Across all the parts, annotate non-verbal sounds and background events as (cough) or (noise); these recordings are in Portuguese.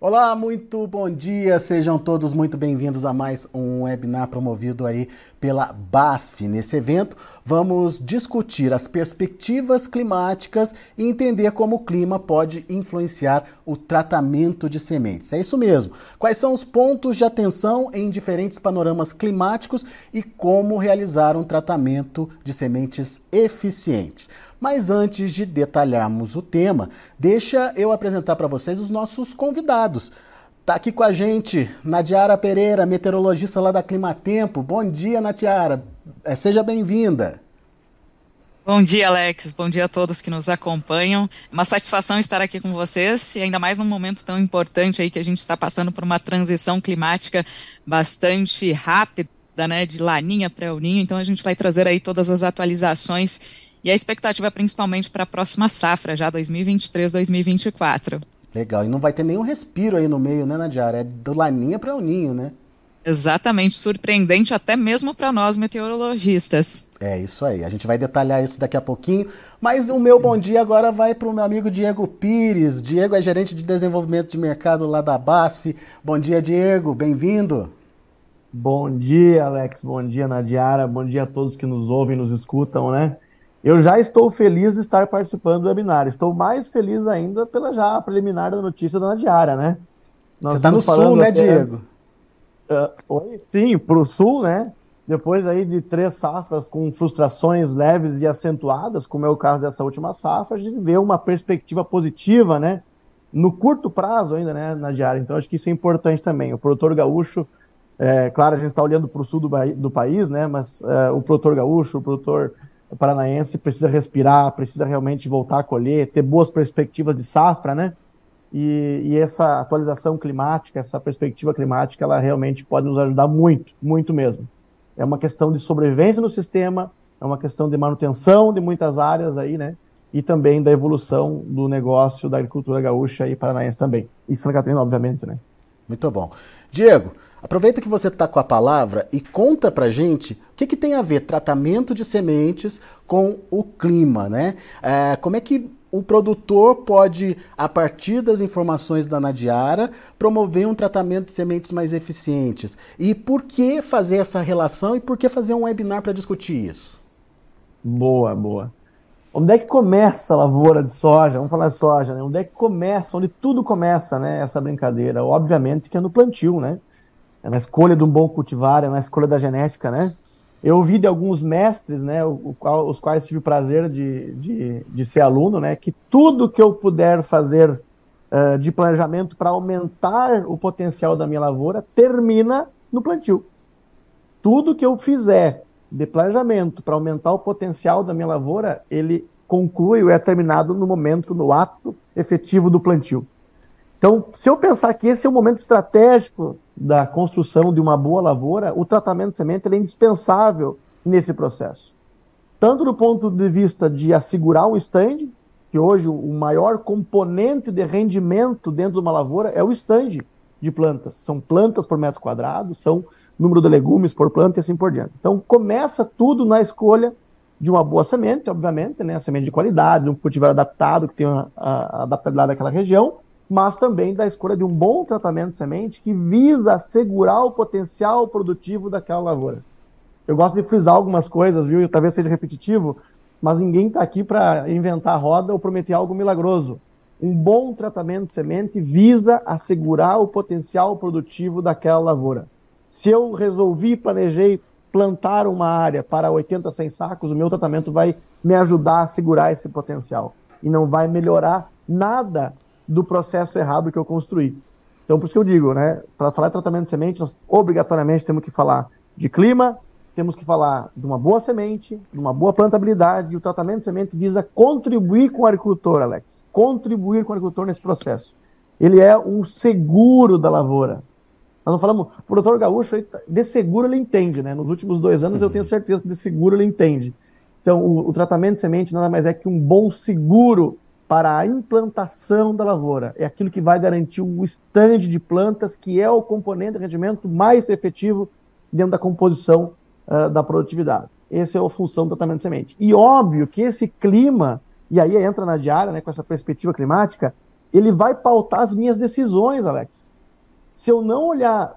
Olá, muito bom dia, sejam todos muito bem-vindos a mais um webinar promovido aí pela BASF. Nesse evento, vamos discutir as perspectivas climáticas e entender como o clima pode influenciar o tratamento de sementes. É isso mesmo. Quais são os pontos de atenção em diferentes panoramas climáticos e como realizar um tratamento de sementes eficiente. Mas antes de detalharmos o tema, deixa eu apresentar para vocês os nossos convidados. Está aqui com a gente Nadiara Pereira, meteorologista lá da Climatempo. Bom dia, Nadiara. É, seja bem-vinda. Bom dia, Alex. Bom dia a todos que nos acompanham. É uma satisfação estar aqui com vocês e ainda mais num momento tão importante aí que a gente está passando por uma transição climática bastante rápida, né, de laninha para el ninho. Então a gente vai trazer aí todas as atualizações e a expectativa principalmente para a próxima safra, já 2023-2024. Legal, e não vai ter nenhum respiro aí no meio, né, Nadiara? É do laninha para o ninho, né? Exatamente, surpreendente até mesmo para nós meteorologistas. É isso aí, a gente vai detalhar isso daqui a pouquinho, mas o meu bom dia agora vai para o meu amigo Diego Pires. Diego é gerente de desenvolvimento de mercado lá da BASF. Bom dia, Diego, bem-vindo. Bom dia, Alex, bom dia, Nadiara, bom dia a todos que nos ouvem, nos escutam, né? Eu já estou feliz de estar participando do webinar. Estou mais feliz ainda pela já preliminar da notícia da Diária, né? Nós Você está no sul, né, Diego? Uh, sim, para o sul, né? Depois aí de três safras com frustrações leves e acentuadas, como é o caso dessa última safra, a gente vê uma perspectiva positiva, né? No curto prazo ainda, né, na diária. Então, acho que isso é importante também. O produtor gaúcho, é, claro, a gente está olhando para o sul do, do, país, né? Mas é, o produtor gaúcho, o produtor paranaense precisa respirar, precisa realmente voltar a colher, ter boas perspectivas de safra, né? E, e, essa atualização climática, essa perspectiva climática, ela realmente pode nos ajudar muito, muito mesmo. É uma questão de sobrevivência no sistema, é uma questão de manutenção de muitas áreas aí, né? E também da evolução do negócio da agricultura gaúcha e paranaense também. E Santa Catarina, obviamente, né? Muito bom. Diego, Aproveita que você está com a palavra e conta para gente o que, que, tem a ver tratamento de sementes com o clima, né? É, como é que o produtor pode, a partir das informações da Nadiara, promover um tratamento de sementes mais eficientes? E por que fazer essa relação e por que fazer um webinar para discutir isso? Boa, boa. Onde é que começa a lavoura de soja? Vamos falar de soja, né? Onde é que começa, onde tudo começa, né? Essa brincadeira. Obviamente que é no plantio, né? É na escolha de um bom cultivar, é na escolha da genética, né? Eu ouvi de alguns mestres, né, os quais tive o prazer de, de, de ser aluno, né, que tudo que eu puder fazer uh, de planejamento para aumentar o potencial da minha lavoura termina no plantio. Tudo que eu fizer de planejamento para aumentar o potencial da minha lavoura, ele conclui ou é terminado no momento, no ato efetivo do plantio. Então, se eu pensar que esse é o momento estratégico da construção de uma boa lavoura, o tratamento de semente é indispensável nesse processo. Tanto do ponto de vista de assegurar um stand, que hoje o maior componente de rendimento dentro de uma lavoura é o stand de plantas. São plantas por metro quadrado, são número de legumes por planta e assim por diante. Então, começa tudo na escolha de uma boa semente, obviamente, né? A semente de qualidade, um cultivar adaptado, que tem a, a adaptabilidade daquela região, mas também da escolha de um bom tratamento de semente que visa assegurar o potencial produtivo daquela lavoura. Eu gosto de frisar algumas coisas, viu? Talvez seja repetitivo, mas ninguém está aqui para inventar a roda ou prometer algo milagroso. Um bom tratamento de semente visa assegurar o potencial produtivo daquela lavoura. Se eu resolvi, planejei plantar uma área para 80, 100 sacos, o meu tratamento vai me ajudar a segurar esse potencial e não vai melhorar nada do processo errado que eu construí. Então, por isso que eu digo, né, para falar de tratamento de semente, nós obrigatoriamente temos que falar de clima, temos que falar de uma boa semente, de uma boa plantabilidade, e o tratamento de semente visa contribuir com o agricultor, Alex, contribuir com o agricultor nesse processo. Ele é um seguro da lavoura. Nós não falamos, o produtor gaúcho, de seguro ele entende, né? Nos últimos dois anos eu tenho certeza que de seguro ele entende. Então, o, o tratamento de semente nada mais é que um bom seguro para a implantação da lavoura. É aquilo que vai garantir o estande de plantas, que é o componente de rendimento mais efetivo dentro da composição uh, da produtividade. Essa é a função do tratamento de semente. E óbvio que esse clima, e aí entra na diária, né, com essa perspectiva climática, ele vai pautar as minhas decisões, Alex. Se eu não olhar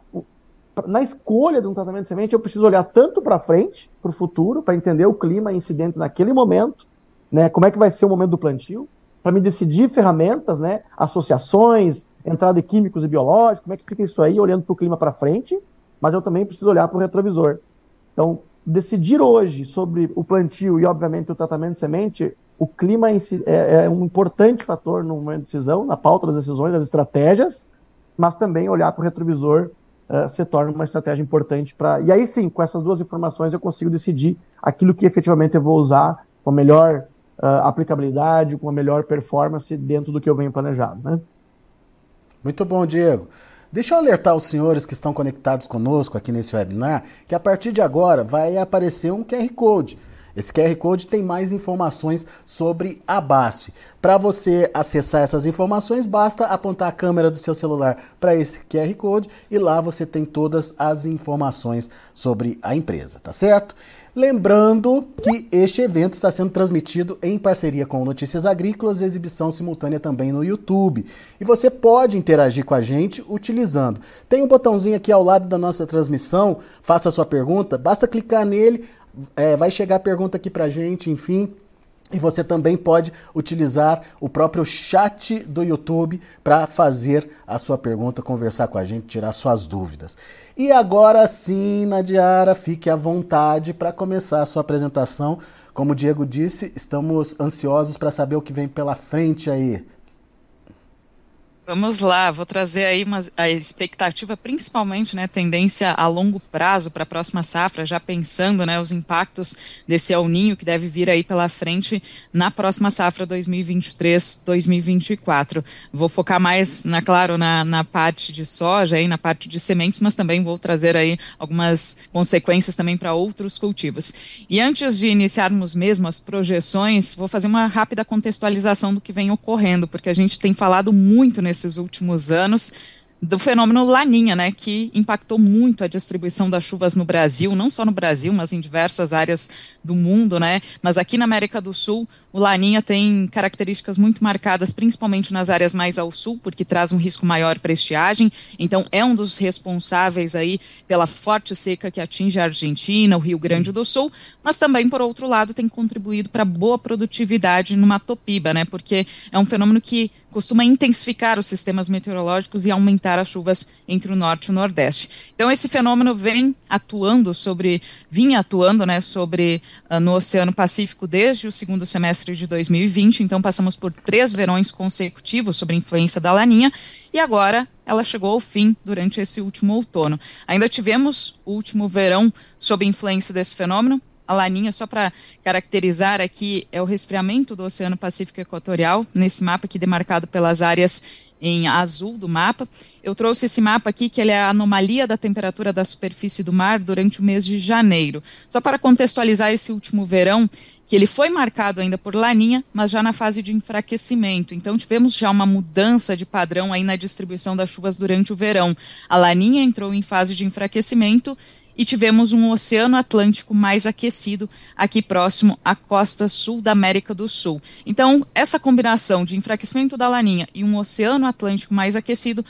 na escolha de um tratamento de semente, eu preciso olhar tanto para frente, para o futuro, para entender o clima incidente naquele momento, né? Como é que vai ser o momento do plantio, para me decidir ferramentas, né? Associações, entrada de químicos e biológicos, como é que fica isso aí, olhando para o clima para frente, mas eu também preciso olhar para o retrovisor. Então, decidir hoje sobre o plantio e, obviamente, o tratamento de semente, o clima é, é, um importante fator no momento de decisão, na pauta das decisões, das estratégias, mas também olhar para o retrovisor uh, se torna uma estratégia importante para. E aí sim, com essas duas informações, eu consigo decidir aquilo que efetivamente eu vou usar a melhor uh, aplicabilidade, com a melhor performance dentro do que eu venho planejado. Né? Muito bom, Diego. Deixa eu alertar os senhores que estão conectados conosco aqui nesse webinar que a partir de agora vai aparecer um QR Code. Esse QR Code tem mais informações sobre a BASF. Para você acessar essas informações, basta apontar a câmera do seu celular para esse QR Code e lá você tem todas as informações sobre a empresa, tá certo? Lembrando que este evento está sendo transmitido em parceria com Notícias Agrícolas, exibição simultânea também no YouTube. E você pode interagir com a gente utilizando. Tem um botãozinho aqui ao lado da nossa transmissão, faça a sua pergunta, basta clicar nele, é, vai chegar a pergunta aqui para gente, enfim. E você também pode utilizar o próprio chat do YouTube para fazer a sua pergunta, conversar com a gente, tirar suas dúvidas. E agora sim, Nadiara, fique à vontade para começar a sua apresentação. Como o Diego disse, estamos ansiosos para saber o que vem pela frente aí. Vamos lá, vou trazer aí uma, a expectativa, principalmente, né, tendência a longo prazo para a próxima safra, já pensando, né, os impactos desse El Ninho que deve vir aí pela frente na próxima safra 2023-2024. Vou focar mais, na, claro, na, na parte de soja, aí, na parte de sementes, mas também vou trazer aí algumas consequências também para outros cultivos. E antes de iniciarmos mesmo as projeções, vou fazer uma rápida contextualização do que vem ocorrendo, porque a gente tem falado muito nesse nesses últimos anos do fenômeno Laninha, né, que impactou muito a distribuição das chuvas no Brasil, não só no Brasil, mas em diversas áreas do mundo, né? Mas aqui na América do Sul, o Laninha tem características muito marcadas, principalmente nas áreas mais ao sul, porque traz um risco maior para estiagem. Então, é um dos responsáveis aí pela forte seca que atinge a Argentina, o Rio Grande do Sul, mas também, por outro lado, tem contribuído para boa produtividade no Matopiba, né? Porque é um fenômeno que costuma intensificar os sistemas meteorológicos e aumentar as chuvas entre o norte e o nordeste. Então esse fenômeno vem atuando sobre, vinha atuando, né, sobre uh, no Oceano Pacífico desde o segundo semestre de 2020. Então passamos por três verões consecutivos sobre a influência da Laninha e agora ela chegou ao fim durante esse último outono. Ainda tivemos o último verão sob influência desse fenômeno, a laninha, só para caracterizar aqui, é o resfriamento do Oceano Pacífico Equatorial, nesse mapa aqui demarcado pelas áreas em azul do mapa. Eu trouxe esse mapa aqui, que ele é a anomalia da temperatura da superfície do mar durante o mês de janeiro. Só para contextualizar esse último verão, que ele foi marcado ainda por laninha, mas já na fase de enfraquecimento. Então tivemos já uma mudança de padrão aí na distribuição das chuvas durante o verão. A laninha entrou em fase de enfraquecimento e tivemos um Oceano Atlântico mais aquecido aqui próximo à costa sul da América do Sul. Então, essa combinação de enfraquecimento da laninha e um Oceano Atlântico mais aquecido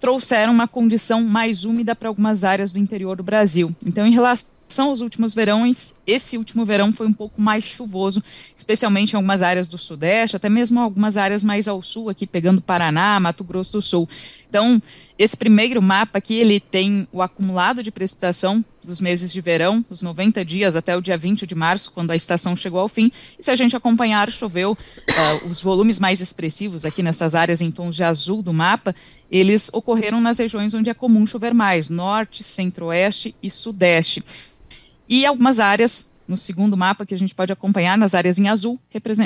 trouxeram uma condição mais úmida para algumas áreas do interior do Brasil. Então, em relação são os últimos verões, esse último verão foi um pouco mais chuvoso, especialmente em algumas áreas do Sudeste, até mesmo algumas áreas mais ao sul, aqui pegando Paraná, Mato Grosso do Sul. Então, esse primeiro mapa aqui, ele tem o acumulado de precipitação dos meses de verão, os 90 dias até o dia 20 de março, quando a estação chegou ao fim. E se a gente acompanhar, choveu uh, os volumes mais expressivos aqui nessas áreas em tons de azul do mapa, eles ocorreram nas regiões onde é comum chover mais, norte, centro-oeste e sudeste. E algumas áreas, no segundo mapa que a gente pode acompanhar, nas áreas em azul,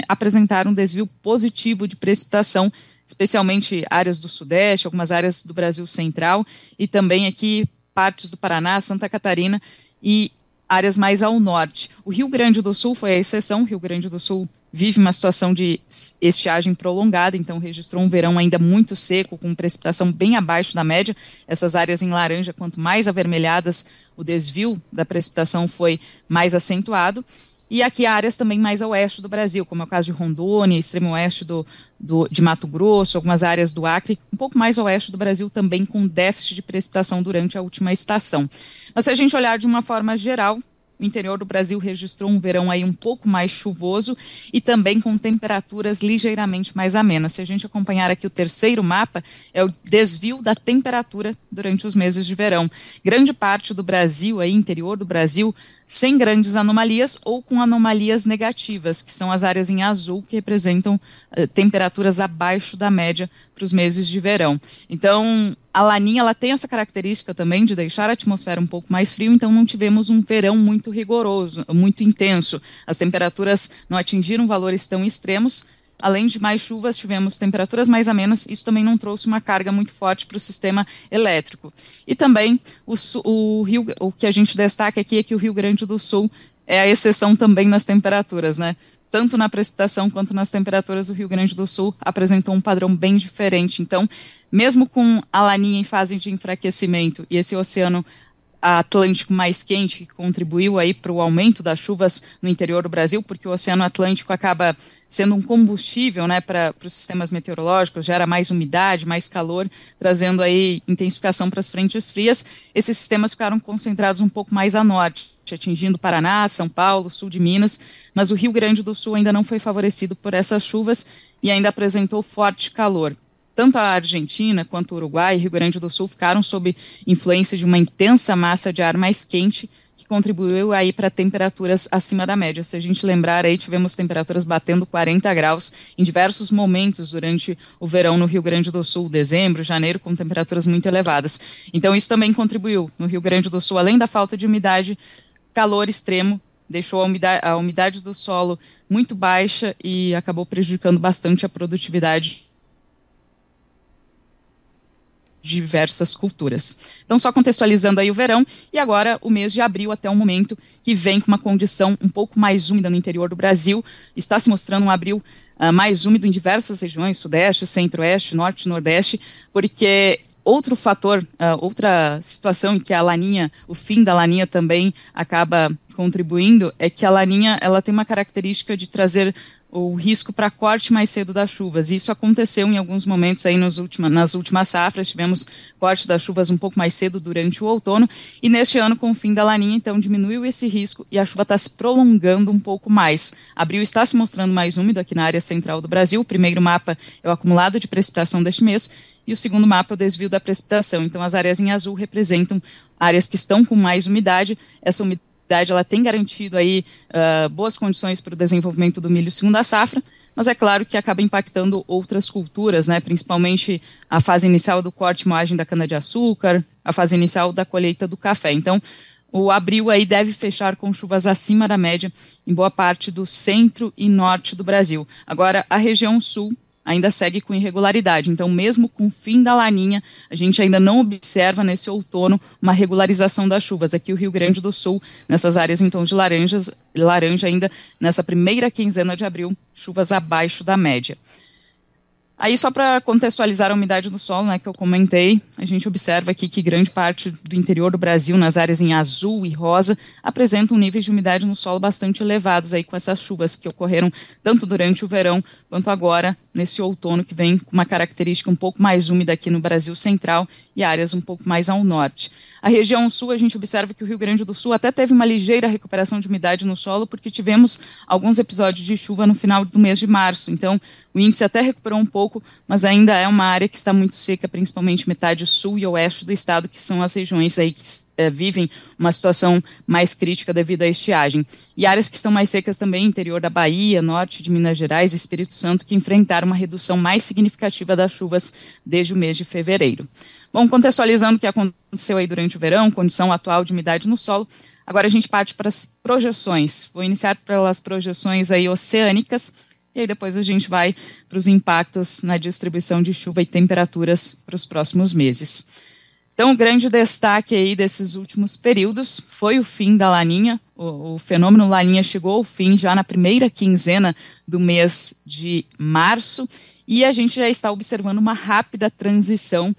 apresentaram um desvio positivo de precipitação, especialmente áreas do Sudeste, algumas áreas do Brasil Central e também aqui partes do Paraná, Santa Catarina e áreas mais ao norte. O Rio Grande do Sul foi a exceção, Rio Grande do Sul vive uma situação de estiagem prolongada, então registrou um verão ainda muito seco, com precipitação bem abaixo da média. Essas áreas em laranja, quanto mais avermelhadas, o desvio da precipitação foi mais acentuado. e aqui áreas também mais a oeste do Brasil, como é o caso de Rondônia, extremo oeste do, do, de Mato Grosso, algumas áreas do Acre, um pouco mais a oeste do Brasil também com déficit de precipitação durante a última estação. Mas se a gente olhar de uma forma geral, o interior do Brasil registrou um verão aí um pouco mais chuvoso e também com temperaturas ligeiramente mais amenas. Se a gente acompanhar aqui o terceiro mapa, é o desvio da temperatura durante os meses de verão. Grande parte do Brasil, aí interior do Brasil, sem grandes anomalias ou com anomalias negativas, que são as áreas em azul que representam uh, temperaturas abaixo da média para os meses de verão. Então, a laninha ela tem essa característica também de deixar a atmosfera um pouco mais frio, então não tivemos um verão muito rigoroso, muito intenso. As temperaturas não atingiram valores tão extremos, além de mais chuvas, tivemos temperaturas mais amenas, isso também não trouxe uma carga muito forte para o sistema elétrico. E também o, o, Rio, o que a gente destaca aqui é que o Rio Grande do Sul é a exceção também nas temperaturas, né? Tanto na precipitação quanto nas temperaturas, o Rio Grande do Sul apresentou um padrão bem diferente. Então, mesmo com a laninha em fase de enfraquecimento e esse oceano Atlântico mais quente, que contribuiu aí para o aumento das chuvas no interior do Brasil, porque o Oceano Atlântico acaba sendo um combustível né, para os sistemas meteorológicos, gera mais umidade, mais calor, trazendo aí intensificação para as frentes frias. Esses sistemas ficaram concentrados um pouco mais a norte, atingindo Paraná, São Paulo, sul de Minas, mas o Rio Grande do Sul ainda não foi favorecido por essas chuvas e ainda apresentou forte calor tanto a Argentina quanto o Uruguai e Rio Grande do Sul ficaram sob influência de uma intensa massa de ar mais quente que contribuiu aí para temperaturas acima da média. Se a gente lembrar aí, tivemos temperaturas batendo 40 graus em diversos momentos durante o verão no Rio Grande do Sul, dezembro, janeiro, com temperaturas muito elevadas. Então isso também contribuiu no Rio Grande do Sul, além da falta de umidade, calor extremo deixou a umidade, a umidade do solo muito baixa e acabou prejudicando bastante a produtividade diversas culturas. Então, só contextualizando aí o verão, e agora o mês de abril até o momento, que vem com uma condição um pouco mais úmida no interior do Brasil, está se mostrando um abril uh, mais úmido em diversas regiões, sudeste, centro-oeste, norte, nordeste, porque outro fator, uh, outra situação que a laninha, o fim da laninha também acaba contribuindo, é que a laninha ela tem uma característica de trazer o risco para corte mais cedo das chuvas. Isso aconteceu em alguns momentos aí nos última, nas últimas safras, tivemos corte das chuvas um pouco mais cedo durante o outono, e neste ano, com o fim da laninha, então diminuiu esse risco e a chuva está se prolongando um pouco mais. Abril está se mostrando mais úmido aqui na área central do Brasil, o primeiro mapa é o acumulado de precipitação deste mês, e o segundo mapa é o desvio da precipitação. Então as áreas em azul representam áreas que estão com mais umidade, essa umidade ela tem garantido aí uh, boas condições para o desenvolvimento do milho segunda safra, mas é claro que acaba impactando outras culturas, né, principalmente a fase inicial do corte moagem da cana-de-açúcar, a fase inicial da colheita do café. Então, o abril aí deve fechar com chuvas acima da média em boa parte do centro e norte do Brasil. Agora, a região sul ainda segue com irregularidade. Então, mesmo com o fim da laninha, a gente ainda não observa nesse outono uma regularização das chuvas. Aqui o Rio Grande do Sul, nessas áreas em tons de laranjas, laranja ainda nessa primeira quinzena de abril, chuvas abaixo da média. Aí, só para contextualizar a umidade do solo, né, que eu comentei, a gente observa aqui que grande parte do interior do Brasil, nas áreas em azul e rosa, apresentam níveis de umidade no solo bastante elevados aí com essas chuvas que ocorreram tanto durante o verão quanto agora nesse outono que vem com uma característica um pouco mais úmida aqui no Brasil central e áreas um pouco mais ao norte. A região sul, a gente observa que o Rio Grande do Sul até teve uma ligeira recuperação de umidade no solo, porque tivemos alguns episódios de chuva no final do mês de março. Então, o índice até recuperou um pouco, mas ainda é uma área que está muito seca, principalmente metade sul e oeste do estado, que são as regiões aí que é, vivem uma situação mais crítica devido à estiagem. E áreas que estão mais secas também, interior da Bahia, norte de Minas Gerais e Espírito Santo, que enfrentaram uma redução mais significativa das chuvas desde o mês de fevereiro. Bom, contextualizando o que aconteceu aí durante o verão, condição atual de umidade no solo, agora a gente parte para as projeções. Vou iniciar pelas projeções aí oceânicas, e aí depois a gente vai para os impactos na distribuição de chuva e temperaturas para os próximos meses. Então, o grande destaque aí desses últimos períodos foi o fim da laninha. O, o, fenômeno laninha chegou ao fim já na primeira quinzena do mês de março e a gente já está observando uma rápida transição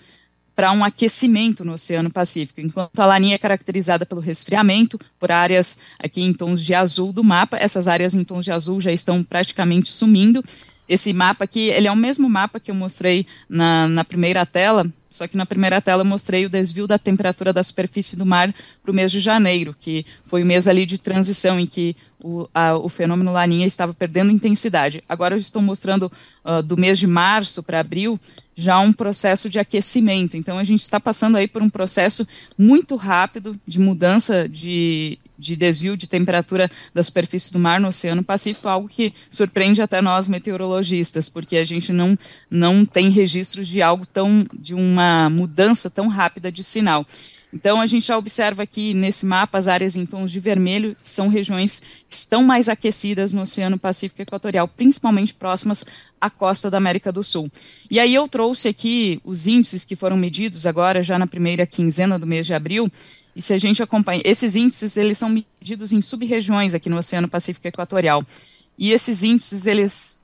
para um aquecimento no Oceano Pacífico, enquanto a Laninha é caracterizada pelo resfriamento, por áreas aqui em tons de azul do mapa, essas áreas em tons de azul já estão praticamente sumindo. Esse mapa aqui, ele é o mesmo mapa que eu mostrei na, na primeira tela, só que na primeira tela eu mostrei o desvio da temperatura da superfície do mar para o mês de janeiro, que foi o mês ali de transição em que o, a, o fenômeno Laninha estava perdendo intensidade. Agora eu estou mostrando uh, do mês de março para abril já um processo de aquecimento. Então a gente está passando aí por um processo muito rápido de mudança de, de desvio de temperatura da superfície do mar no Oceano Pacífico, algo que surpreende até nós meteorologistas, porque a gente não, não tem registros de algo tão de uma mudança tão rápida de sinal. Então, a gente já observa aqui nesse mapa as áreas em tons de vermelho, que são regiões que estão mais aquecidas no Oceano Pacífico Equatorial, principalmente próximas à costa da América do Sul. E aí eu trouxe aqui os índices que foram medidos agora, já na primeira quinzena do mês de abril, e se a gente acompanha, esses índices, eles são medidos em sub-regiões aqui no Oceano Pacífico Equatorial. E esses índices, eles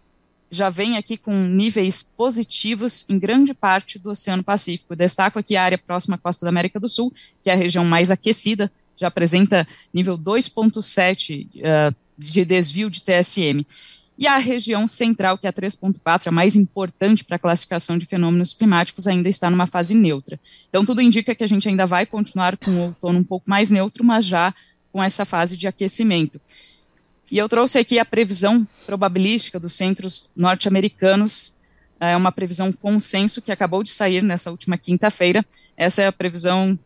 já vem aqui com níveis positivos em grande parte do Oceano Pacífico. Destaco aqui a área próxima à costa da América do Sul, que é a região mais aquecida, já apresenta nível 2,7 uh, de desvio de TSM. E a região central, que é a 3.4, a mais importante para a classificação de fenômenos climáticos, ainda está numa fase neutra. Então, tudo indica que a gente ainda vai continuar com o outono um pouco mais neutro, mas já com essa fase de aquecimento. E eu trouxe aqui a previsão probabilística dos centros norte-americanos, é uma previsão consenso que acabou de sair nessa última quinta-feira. Essa é a previsão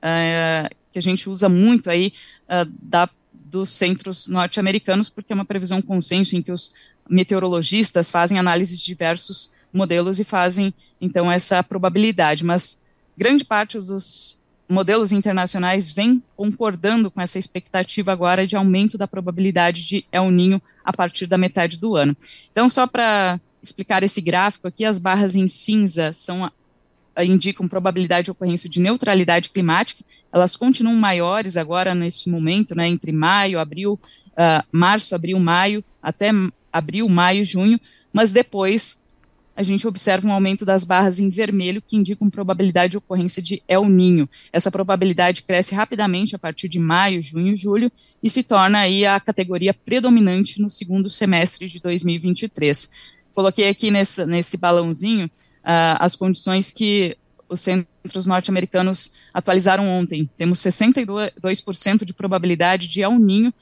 é, que a gente usa muito aí é, da, dos centros norte-americanos, porque é uma previsão consenso em que os meteorologistas fazem análise de diversos modelos e fazem, então, essa probabilidade. Mas grande parte dos modelos internacionais vêm concordando com essa expectativa agora de aumento da probabilidade de El Ninho a partir da metade do ano. Então, só para explicar esse gráfico aqui, as barras em cinza são indicam probabilidade de ocorrência de neutralidade climática, elas continuam maiores agora nesse momento, né, entre maio, abril, uh, março, abril, maio, até abril, maio, junho, mas depois a gente observa um aumento das barras em vermelho, que indicam probabilidade de ocorrência de El Ninho. Essa probabilidade cresce rapidamente a partir de maio, junho julho e se torna aí a categoria predominante no segundo semestre de 2023. Coloquei aqui nesse, nesse balãozinho uh, as condições que os centros norte-americanos atualizaram ontem. Temos 62% de probabilidade de El Ninho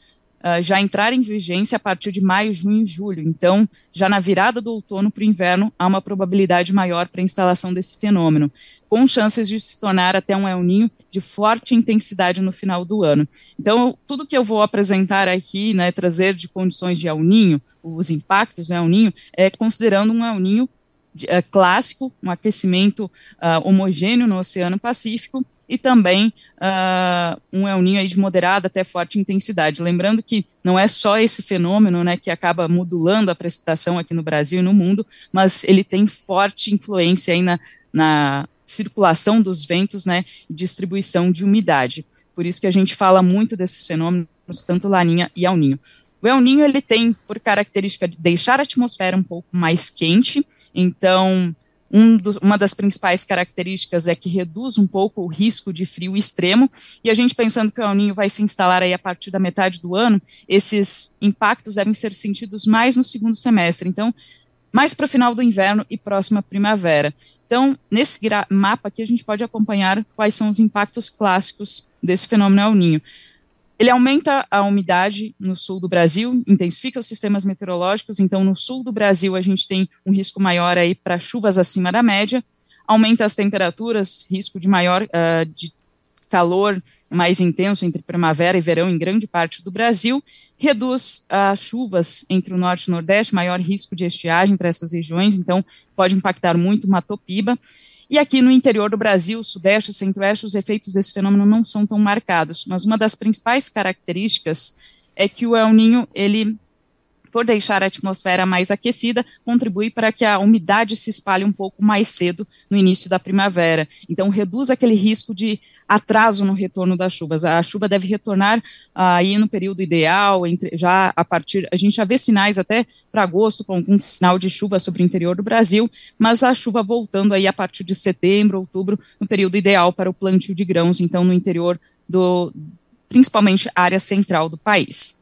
uh, já entrar em vigência a partir de maio, junho e julho. Então, já na virada do outono para o inverno, há uma probabilidade maior para a instalação desse fenômeno, com chances de se tornar até um El Ninho de forte intensidade no final do ano. Então, tudo que eu vou apresentar aqui, né, trazer de condições de El Ninho, os impactos do El Ninho, é considerando um El Ninho uh, clássico, um aquecimento uh, homogêneo no Oceano Pacífico e também uh, um El Ninho de moderada até forte intensidade. Lembrando que não é só esse fenômeno né, que acaba modulando a precipitação aqui no Brasil e no mundo, mas ele tem forte influência aí na, na circulação dos ventos né, e distribuição de umidade. Por isso que a gente fala muito desses fenômenos, tanto Laninha e El Ninho. O El Ninho ele tem por característica de deixar a atmosfera um pouco mais quente, então um uma das principais características é que reduz um pouco o risco de frio extremo, e a gente pensando que o El Ninho vai se instalar aí a partir da metade do ano, esses impactos devem ser sentidos mais no segundo semestre, então mais para o final do inverno e próxima primavera. Então, nesse mapa aqui a gente pode acompanhar quais são os impactos clássicos desse fenômeno El Ninho. Ele aumenta a umidade no sul do Brasil, intensifica os sistemas meteorológicos, então no sul do Brasil a gente tem um risco maior aí para chuvas acima da média, aumenta as temperaturas, risco de maior uh, de calor mais intenso entre primavera e verão em grande parte do Brasil, reduz as chuvas entre o norte e o nordeste, maior risco de estiagem para essas regiões, então pode impactar muito Matopiba. E aqui no interior do Brasil, sudeste centro-oeste, os efeitos desse fenômeno não são tão marcados, mas uma das principais características é que o El Ninho, ele por deixar a atmosfera mais aquecida, contribui para que a umidade se espalhe um pouco mais cedo no início da primavera. Então, reduz aquele risco de atraso no retorno das chuvas. A chuva deve retornar aí no período ideal, entre, já a partir, a gente já vê sinais até para agosto com algum sinal de chuva sobre o interior do Brasil, mas a chuva voltando aí a partir de setembro, outubro, no período ideal para o plantio de grãos, então no interior do, principalmente área central do país.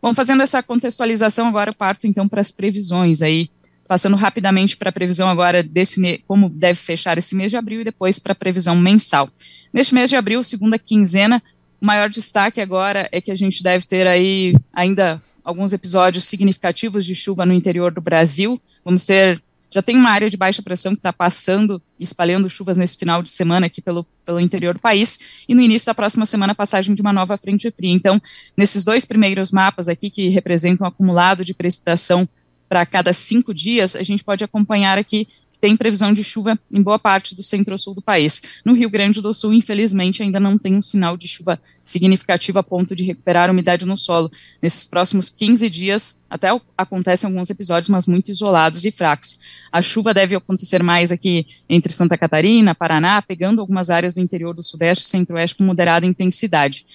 Bom, fazendo essa contextualização, agora eu parto então para as previsões aí, passando rapidamente para a previsão agora desse mês, como deve fechar esse mês de abril e depois para a previsão mensal. Neste mês de abril, segunda quinzena, o maior destaque agora é que a gente deve ter aí ainda alguns episódios significativos de chuva no interior do Brasil. Vamos ter já tem uma área de baixa pressão que está passando, espalhando chuvas nesse final de semana aqui pelo, pelo interior do país, e no início da próxima semana, passagem de uma nova frente fria. Então, nesses dois primeiros mapas aqui, que representam o acumulado de precipitação para cada cinco dias, a gente pode acompanhar aqui tem previsão de chuva em boa parte do centro-sul do país. No Rio Grande do Sul, infelizmente, ainda não tem um sinal de chuva significativo a ponto de recuperar a umidade no solo. Nesses próximos 15 dias, até acontecem alguns episódios, mas muito isolados e fracos. A chuva deve acontecer mais aqui entre Santa Catarina, Paraná, pegando algumas áreas do interior do Sudeste e Centro-Oeste com moderada intensidade.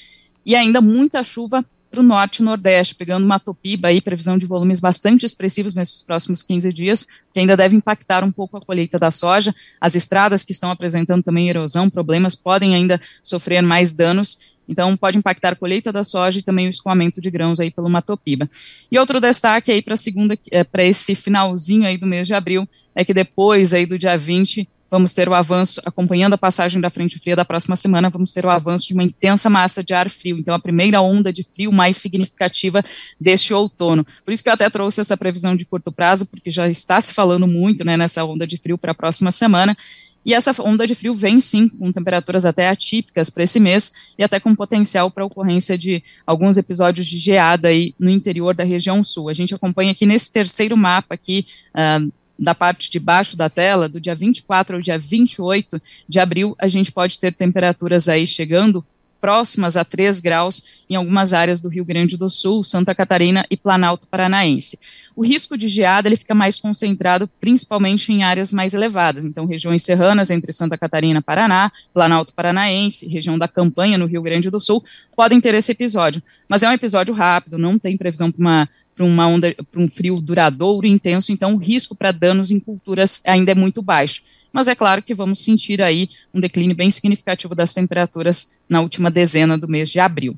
E ainda muita chuva para o norte e nordeste, pegando uma topiba aí, previsão de volumes bastante expressivos nesses próximos 15 dias, que ainda deve impactar um pouco a colheita da soja. As estradas que estão apresentando também erosão, problemas, podem ainda sofrer mais danos, então pode impactar a colheita da soja e também o escoamento de grãos aí pelo Matopiba. E outro destaque aí para segunda, é, para esse finalzinho aí do mês de abril, é que depois aí do dia 20 vamos ter o avanço, acompanhando a passagem da frente fria da próxima semana, vamos ter o avanço de uma intensa massa de ar frio. Então, a primeira onda de frio mais significativa deste outono. Por isso que eu até trouxe essa previsão de curto prazo, porque já está se falando muito né, nessa onda de frio para a próxima semana. E essa onda de frio vem sim com temperaturas até atípicas para esse mês e até com potencial para ocorrência de alguns episódios de geada aí no interior da região sul. A gente acompanha aqui nesse terceiro mapa aqui uh, da parte de baixo da tela, do dia 24 ao dia 28 de abril, a gente pode ter temperaturas aí chegando próximas a 3 graus em algumas áreas do Rio Grande do Sul, Santa Catarina e Planalto Paranaense. O risco de geada ele fica mais concentrado principalmente em áreas mais elevadas, então regiões serranas entre Santa Catarina e Paraná, Planalto Paranaense, região da Campanha no Rio Grande do Sul, podem ter esse episódio. Mas é um episódio rápido, não tem previsão para uma para uma onda, para um frio duradouro, intenso, então o risco para danos em culturas ainda é muito baixo. Mas é claro que vamos sentir aí um declínio bem significativo das temperaturas na última dezena do mês de abril.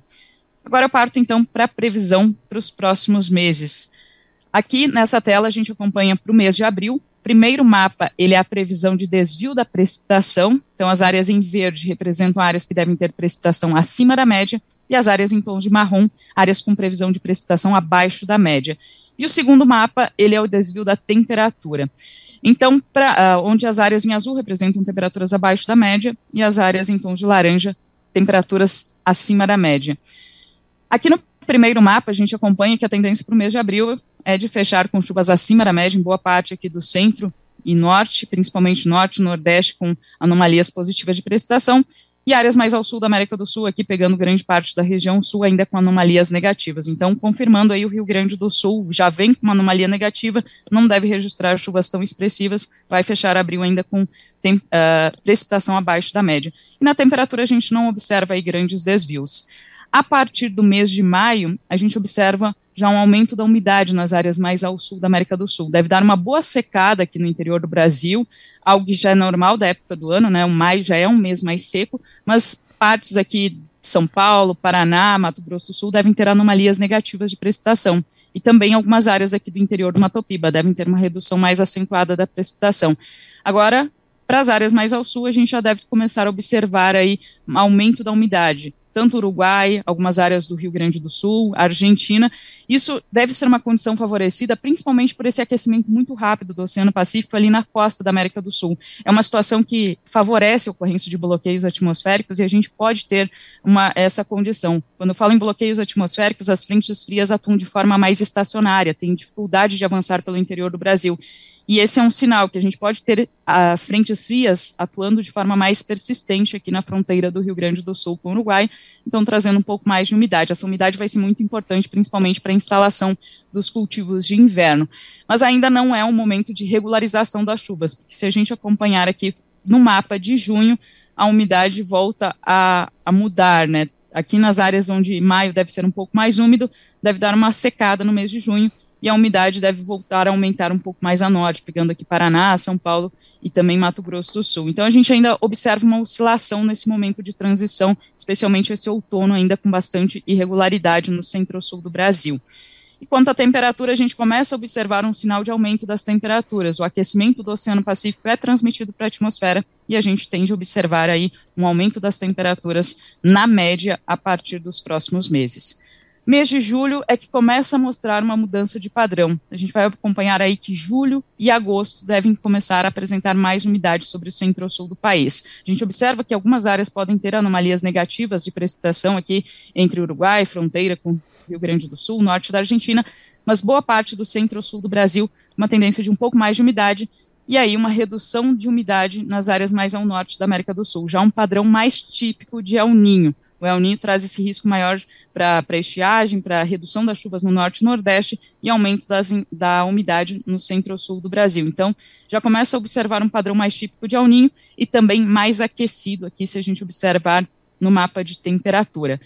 Agora eu parto então para a previsão para os próximos meses. Aqui nessa tela a gente acompanha para o mês de abril primeiro mapa, ele é a previsão de desvio da precipitação, então as áreas em verde representam áreas que devem ter precipitação acima da média, e as áreas em tons de marrom, áreas com previsão de precipitação abaixo da média. E o segundo mapa, ele é o desvio da temperatura. Então, pra, uh, onde as áreas em azul representam temperaturas abaixo da média, e as áreas em tons de laranja, temperaturas acima da média. Aqui no primeiro mapa, a gente acompanha que a tendência para o mês de abril é de fechar com chuvas acima da média em boa parte aqui do centro e norte, principalmente norte e nordeste, com anomalias positivas de precipitação, e áreas mais ao sul da América do Sul, aqui pegando grande parte da região sul, ainda com anomalias negativas. Então, confirmando aí, o Rio Grande do Sul já vem com uma anomalia negativa, não deve registrar chuvas tão expressivas, vai fechar abril ainda com tem, uh, precipitação abaixo da média. E na temperatura a gente não observa aí grandes desvios. A partir do mês de maio, a gente observa já um aumento da umidade nas áreas mais ao sul da América do Sul. Deve dar uma boa secada aqui no interior do Brasil, algo que já é normal da época do ano, né? O maio já é um mês mais seco, mas partes aqui de São Paulo, Paraná, Mato Grosso do Sul devem ter anomalias negativas de precipitação. E também algumas áreas aqui do interior do Mato Piba devem ter uma redução mais acentuada da precipitação. Agora, para as áreas mais ao sul, a gente já deve começar a observar aí um aumento da umidade tanto Uruguai, algumas áreas do Rio Grande do Sul, Argentina. Isso deve ser uma condição favorecida principalmente por esse aquecimento muito rápido do Oceano Pacífico ali na costa da América do Sul. É uma situação que favorece a ocorrência de bloqueios atmosféricos e a gente pode ter uma, essa condição. Quando falo em bloqueios atmosféricos, as frentes frias atuam de forma mais estacionária, têm dificuldade de avançar pelo interior do Brasil. E esse é um sinal que a gente pode ter a frentes frias atuando de forma mais persistente aqui na fronteira do Rio Grande do Sul com o Uruguai, então trazendo um pouco mais de umidade. Essa umidade vai ser muito importante, principalmente para a instalação dos cultivos de inverno. Mas ainda não é um momento de regularização das chuvas, porque se a gente acompanhar aqui no mapa de junho, a umidade volta a, a mudar, né? Aqui nas áreas onde maio deve ser um pouco mais úmido, deve dar uma secada no mês de junho, e a umidade deve voltar a aumentar um pouco mais a norte, pegando aqui Paraná, São Paulo e também Mato Grosso do Sul. Então a gente ainda observa uma oscilação nesse momento de transição, especialmente esse outono ainda com bastante irregularidade no centro-sul do Brasil. E quanto à temperatura, a gente começa a observar um sinal de aumento das temperaturas. O aquecimento do Oceano Pacífico é transmitido para a atmosfera e a gente tende a observar aí um aumento das temperaturas na média a partir dos próximos meses. Mês de julho é que começa a mostrar uma mudança de padrão. A gente vai acompanhar aí que julho e agosto devem começar a apresentar mais umidade sobre o centro-sul do país. A gente observa que algumas áreas podem ter anomalias negativas de precipitação aqui entre Uruguai, fronteira com Rio Grande do Sul, norte da Argentina, mas boa parte do centro-sul do Brasil, uma tendência de um pouco mais de umidade, e aí uma redução de umidade nas áreas mais ao norte da América do Sul, já um padrão mais típico de El Ninho. O El Niño traz esse risco maior para estiagem, para redução das chuvas no norte e nordeste e aumento das, da umidade no centro-sul do Brasil. Então, já começa a observar um padrão mais típico de El Niño e também mais aquecido aqui, se a gente observar no mapa de temperatura.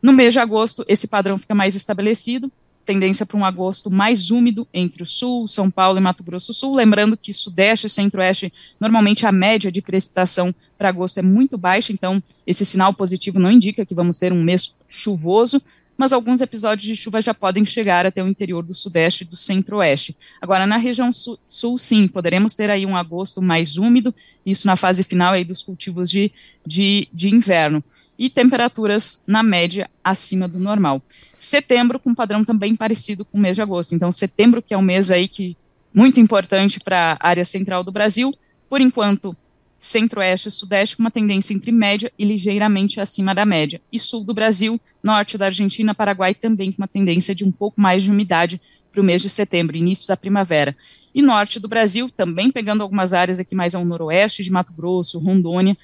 No mês de agosto, esse padrão fica mais estabelecido, tendência para um agosto mais úmido entre o sul, São Paulo e Mato Grosso do Sul. Lembrando que sudeste e centro-oeste, normalmente a média de precipitação para agosto é muito baixa, então esse sinal positivo não indica que vamos ter um mês chuvoso, mas alguns episódios de chuva já podem chegar até o interior do sudeste e do centro-oeste. Agora, na região sul, sul, sim, poderemos ter aí um agosto mais úmido, isso na fase final aí dos cultivos de, de, de inverno, e temperaturas, na média, acima do normal. Setembro, com um padrão também parecido com o mês de agosto. Então, setembro, que é um mês aí que muito importante para a área central do Brasil, por enquanto centro-oeste e sudeste com uma tendência entre média e ligeiramente acima da média. E sul do Brasil, norte da Argentina, Paraguai também com uma tendência de um pouco mais de umidade para o mês de setembro, início da primavera. E norte do Brasil, também pegando algumas áreas aqui mais ao noroeste de Mato Grosso, Rondônia,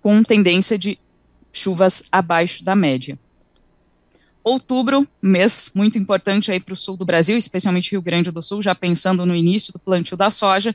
com tendência de chuvas abaixo da média. Outubro, mês muito importante aí para o sul do Brasil, especialmente Rio Grande do Sul, já pensando no início do plantio da soja,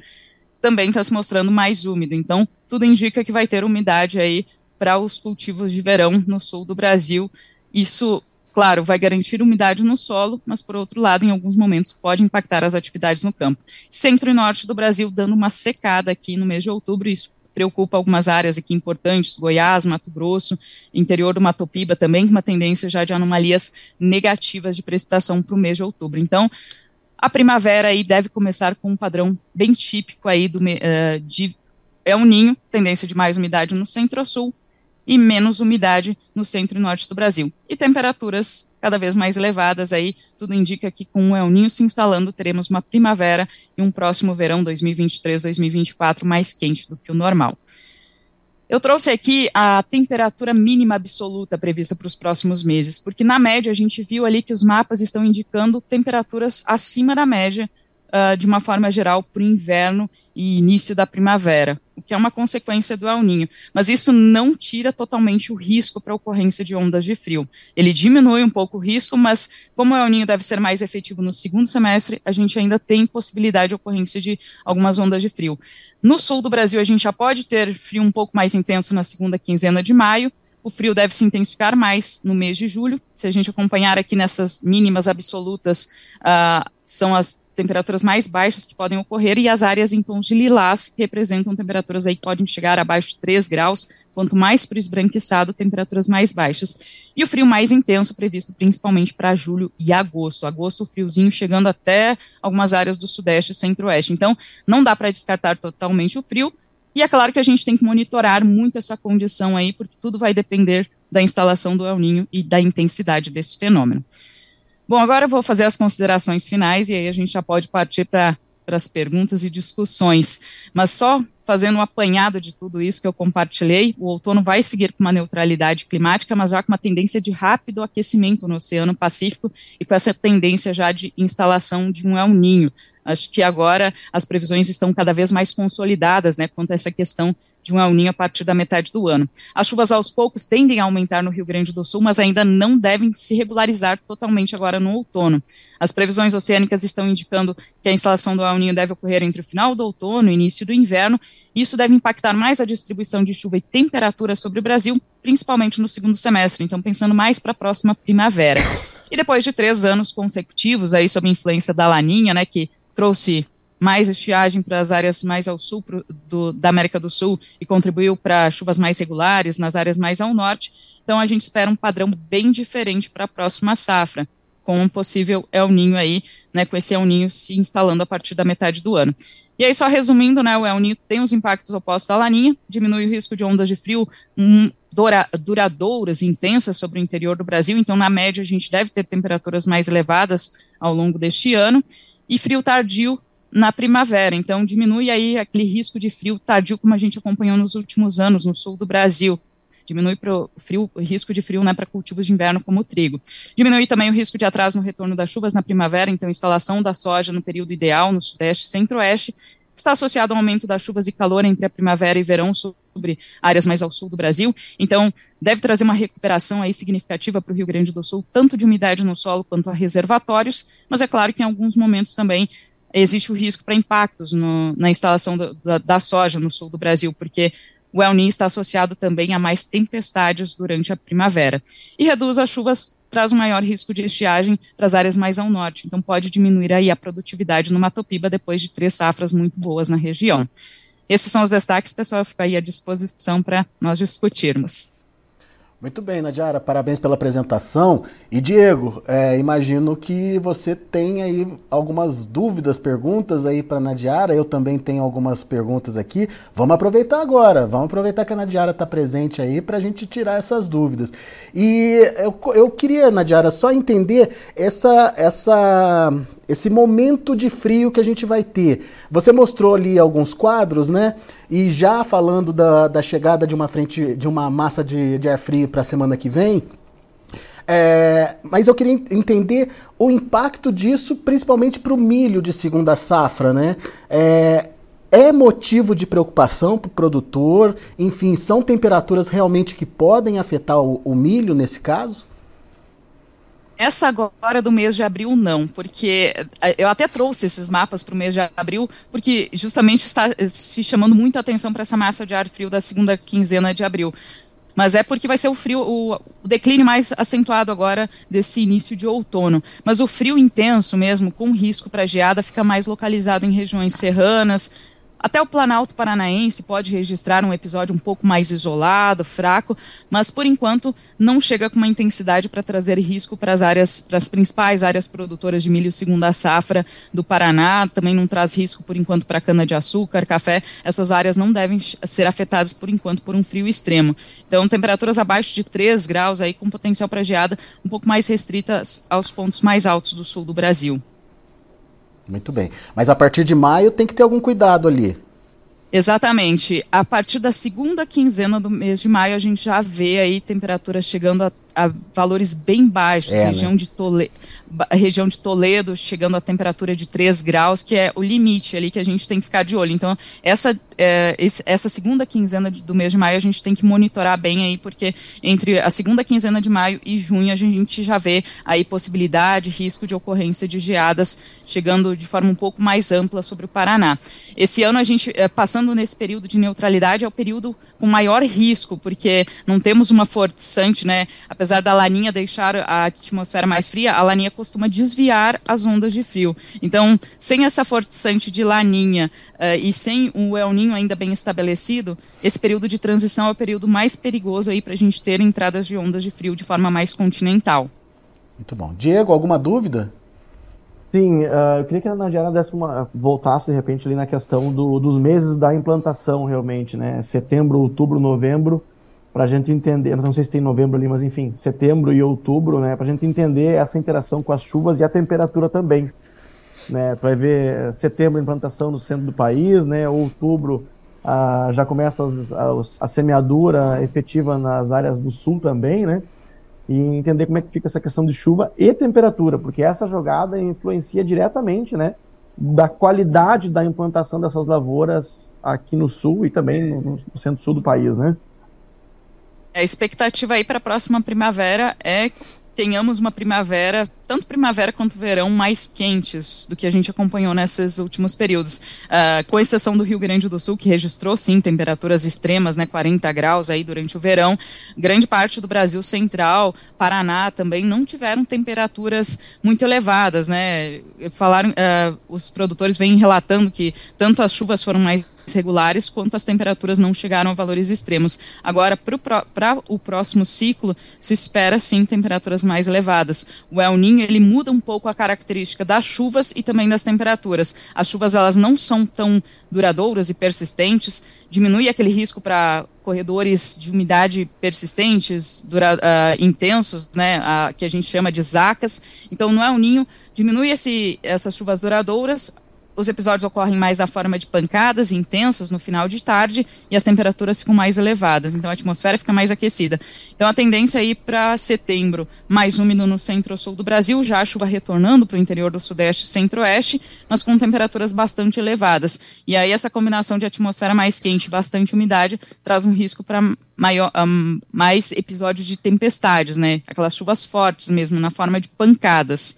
também está se mostrando mais úmido. Então, tudo indica que vai ter umidade aí para os cultivos de verão no sul do Brasil. Isso, claro, vai garantir umidade no solo, mas por outro lado, em alguns momentos pode impactar as atividades no campo. Centro e norte do Brasil dando uma secada aqui no mês de outubro, isso preocupa algumas áreas aqui importantes, Goiás, Mato Grosso, interior do Mato Piba também, com uma tendência já de anomalias negativas de precipitação para o mês de outubro. Então, a primavera aí deve começar com um padrão bem típico aí do, uh, de é um ninho, tendência de mais umidade no centro-sul e menos umidade no centro e norte do Brasil. E temperaturas cada vez mais elevadas aí, tudo indica que com o El Ninho se instalando, teremos uma primavera e um próximo verão 2023-2024 mais quente do que o normal. Eu trouxe aqui a temperatura mínima absoluta prevista para os próximos meses, porque na média a gente viu ali que os mapas estão indicando temperaturas acima da média uh, de uma forma geral para o inverno e início da primavera, que é uma consequência do El Ninho. Mas isso não tira totalmente o risco para a ocorrência de ondas de frio. Ele diminui um pouco o risco, mas como o El Ninho deve ser mais efetivo no segundo semestre, a gente ainda tem possibilidade de ocorrência de algumas ondas de frio. No sul do Brasil, a gente já pode ter frio um pouco mais intenso na segunda quinzena de maio. O frio deve se intensificar mais no mês de julho. Se a gente acompanhar aqui nessas mínimas absolutas, uh, são as temperaturas mais baixas que podem ocorrer e as áreas em tons de lilás representam temperaturas aí que podem chegar abaixo de 3 graus, quanto mais para o esbranquiçado, temperaturas mais baixas. E o frio mais intenso previsto principalmente para julho e agosto. Agosto, o friozinho chegando até algumas áreas do sudeste e centro-oeste. Então, não dá para descartar totalmente o frio. E é claro que a gente tem que monitorar muito essa condição aí, porque tudo vai depender da instalação do El Ninho e da intensidade desse fenômeno. Bom, agora eu vou fazer as considerações finais e aí a gente já pode partir para as perguntas e discussões. Mas só fazendo um apanhado de tudo isso que eu compartilhei, o outono vai seguir com uma neutralidade climática, mas já com uma tendência de rápido aquecimento no Oceano Pacífico e com essa tendência já de instalação de um El Ninho. Acho que agora as previsões estão cada vez mais consolidadas, né, quanto a essa questão de um El Ninho a partir da metade do ano. As chuvas aos poucos tendem a aumentar no Rio Grande do Sul, mas ainda não devem se regularizar totalmente agora no outono. As previsões oceânicas estão indicando que a instalação do El Ninho deve ocorrer entre o final do outono e início do inverno. Isso deve impactar mais a distribuição de chuva e temperatura sobre o Brasil, principalmente no segundo semestre. Então, pensando mais para a próxima primavera. E depois de três anos consecutivos aí sob influência da Laninha, né, que trouxe mais estiagem para as áreas mais ao sul pro, do, da América do Sul e contribuiu para chuvas mais regulares nas áreas mais ao norte. Então a gente espera um padrão bem diferente para a próxima safra, com um possível El Ninho aí, né, com esse El Ninho se instalando a partir da metade do ano. E aí, só resumindo, né, o El Ninho tem os impactos opostos da Laninha, diminui o risco de ondas de frio um, dura, duradouras, intensas sobre o interior do Brasil, então, na média, a gente deve ter temperaturas mais elevadas ao longo deste ano, e frio tardio na primavera. Então, diminui aí aquele risco de frio tardio, como a gente acompanhou nos últimos anos no sul do Brasil. Diminui o frio, o risco de frio né, para cultivos de inverno como o trigo. Diminui também o risco de atraso no retorno das chuvas na primavera, então instalação da soja no período ideal no sudeste e centro-oeste está associado ao aumento das chuvas e calor entre a primavera e verão sobre áreas mais ao sul do Brasil. Então, deve trazer uma recuperação aí significativa para o Rio Grande do Sul, tanto de umidade no solo quanto a reservatórios, mas é claro que em alguns momentos também existe o risco para impactos no, na instalação do, da, da, soja no sul do Brasil, porque o El Niño está associado também a mais tempestades durante a primavera. E reduz as chuvas, traz um maior risco de estiagem para as áreas mais ao norte, então pode diminuir aí a produtividade no Matopiba depois de três safras muito boas na região. Esses são os destaques, pessoal, fica aí à disposição para nós discutirmos. Muito bem, Nadiara, parabéns pela apresentação. E Diego, é, imagino que você tem aí algumas dúvidas, perguntas aí para Nadiara. Eu também tenho algumas perguntas aqui. Vamos aproveitar agora, vamos aproveitar que a Nadiara está presente aí para a gente tirar essas dúvidas. E eu, eu queria, Nadiara, só entender essa, essa esse momento de frio que a gente vai ter. Você mostrou ali alguns quadros, né? E já falando da, da chegada de uma frente, de uma massa de, de ar frio para a semana que vem. É, mas eu queria entender o impacto disso, principalmente para o milho de segunda safra, né? É, é motivo de preocupação para o produtor? Enfim, são temperaturas realmente que podem afetar o, o milho nesse caso? Essa agora do mês de abril, não, porque eh, eu até trouxe esses mapas para o mês de abril, porque justamente está eh, se chamando muito a atenção para essa massa de ar frio da segunda quinzena de abril. Mas é porque vai ser o frio, o, o declínio mais acentuado agora desse início de outono. Mas o frio intenso mesmo, com risco para geada, fica mais localizado em regiões serranas, até o Planalto Paranaense pode registrar um episódio um pouco mais isolado, fraco, mas por enquanto não chega com uma intensidade para trazer risco para as áreas, para as principais áreas produtoras de milho segunda safra do Paraná, também não traz risco por enquanto para cana de açúcar, café. Essas áreas não devem ser afetadas por enquanto por um frio extremo. Então, temperaturas abaixo de 3 graus aí com potencial para geada um pouco mais restritas aos pontos mais altos do sul do Brasil. Muito bem. Mas a partir de maio tem que ter algum cuidado ali. Exatamente. A partir da segunda quinzena do mês de maio, a gente já vê aí temperaturas chegando a a valores bem baixos, é, região, né? de Toledo, região de Toledo chegando a temperatura de 3 graus, que é o limite ali que a gente tem que ficar de olho. Então, essa, é, essa segunda quinzena do mês de maio a gente tem que monitorar bem aí, porque entre a segunda quinzena de maio e junho a gente já vê aí possibilidade, risco de ocorrência de geadas chegando de forma um pouco mais ampla sobre o Paraná. Esse ano a gente, é, passando nesse período de neutralidade, é o período com maior risco, porque não temos uma forçante, né? Apesar da laninha deixar a atmosfera mais fria, a laninha costuma desviar as ondas de frio. Então, sem essa forçante de laninha uh, e sem o El Ninho ainda bem estabelecido, esse período de transição é o período mais perigoso aí para a gente ter entradas de ondas de frio de forma mais continental. Muito bom. Diego, alguma dúvida? Sim, uh, eu queria que a Nadiara desse uma, voltasse de repente ali na questão do, dos meses da implantação realmente, né? Setembro, outubro, novembro, para a gente entender, não sei se tem novembro ali, mas enfim, setembro e outubro, né? Para a gente entender essa interação com as chuvas e a temperatura também. Né? Tu vai ver setembro implantação no centro do país, né? Outubro ah, já começa as, as, a semeadura efetiva nas áreas do sul também, né? E entender como é que fica essa questão de chuva e temperatura, porque essa jogada influencia diretamente, né? Da qualidade da implantação dessas lavouras aqui no sul e também no, no centro-sul do país, né? A expectativa aí para a próxima primavera é tenhamos uma primavera, tanto primavera quanto verão, mais quentes do que a gente acompanhou nesses últimos períodos. Uh, com exceção do Rio Grande do Sul, que registrou, sim, temperaturas extremas, né, 40 graus aí durante o verão. Grande parte do Brasil Central, Paraná também, não tiveram temperaturas muito elevadas, né. Falaram, uh, os produtores vêm relatando que tanto as chuvas foram mais regulares, quanto as temperaturas não chegaram a valores extremos. Agora, para o próximo ciclo, se espera sim temperaturas mais elevadas. O El Ninho ele muda um pouco a característica das chuvas e também das temperaturas. As chuvas elas não são tão duradouras e persistentes, diminui aquele risco para corredores de umidade persistentes, dura, uh, intensos, né, uh, que a gente chama de zacas. Então, no El Ninho, diminui esse, essas chuvas duradouras, os episódios ocorrem mais na forma de pancadas intensas no final de tarde e as temperaturas ficam mais elevadas, então a atmosfera fica mais aquecida. Então a tendência aí para setembro, mais úmido no centro-sul do Brasil, já a chuva retornando para o interior do sudeste e centro-oeste, mas com temperaturas bastante elevadas. E aí essa combinação de atmosfera mais quente e bastante umidade traz um risco para maior, um, mais episódios de tempestades, né? Aquelas chuvas fortes mesmo, na forma de pancadas.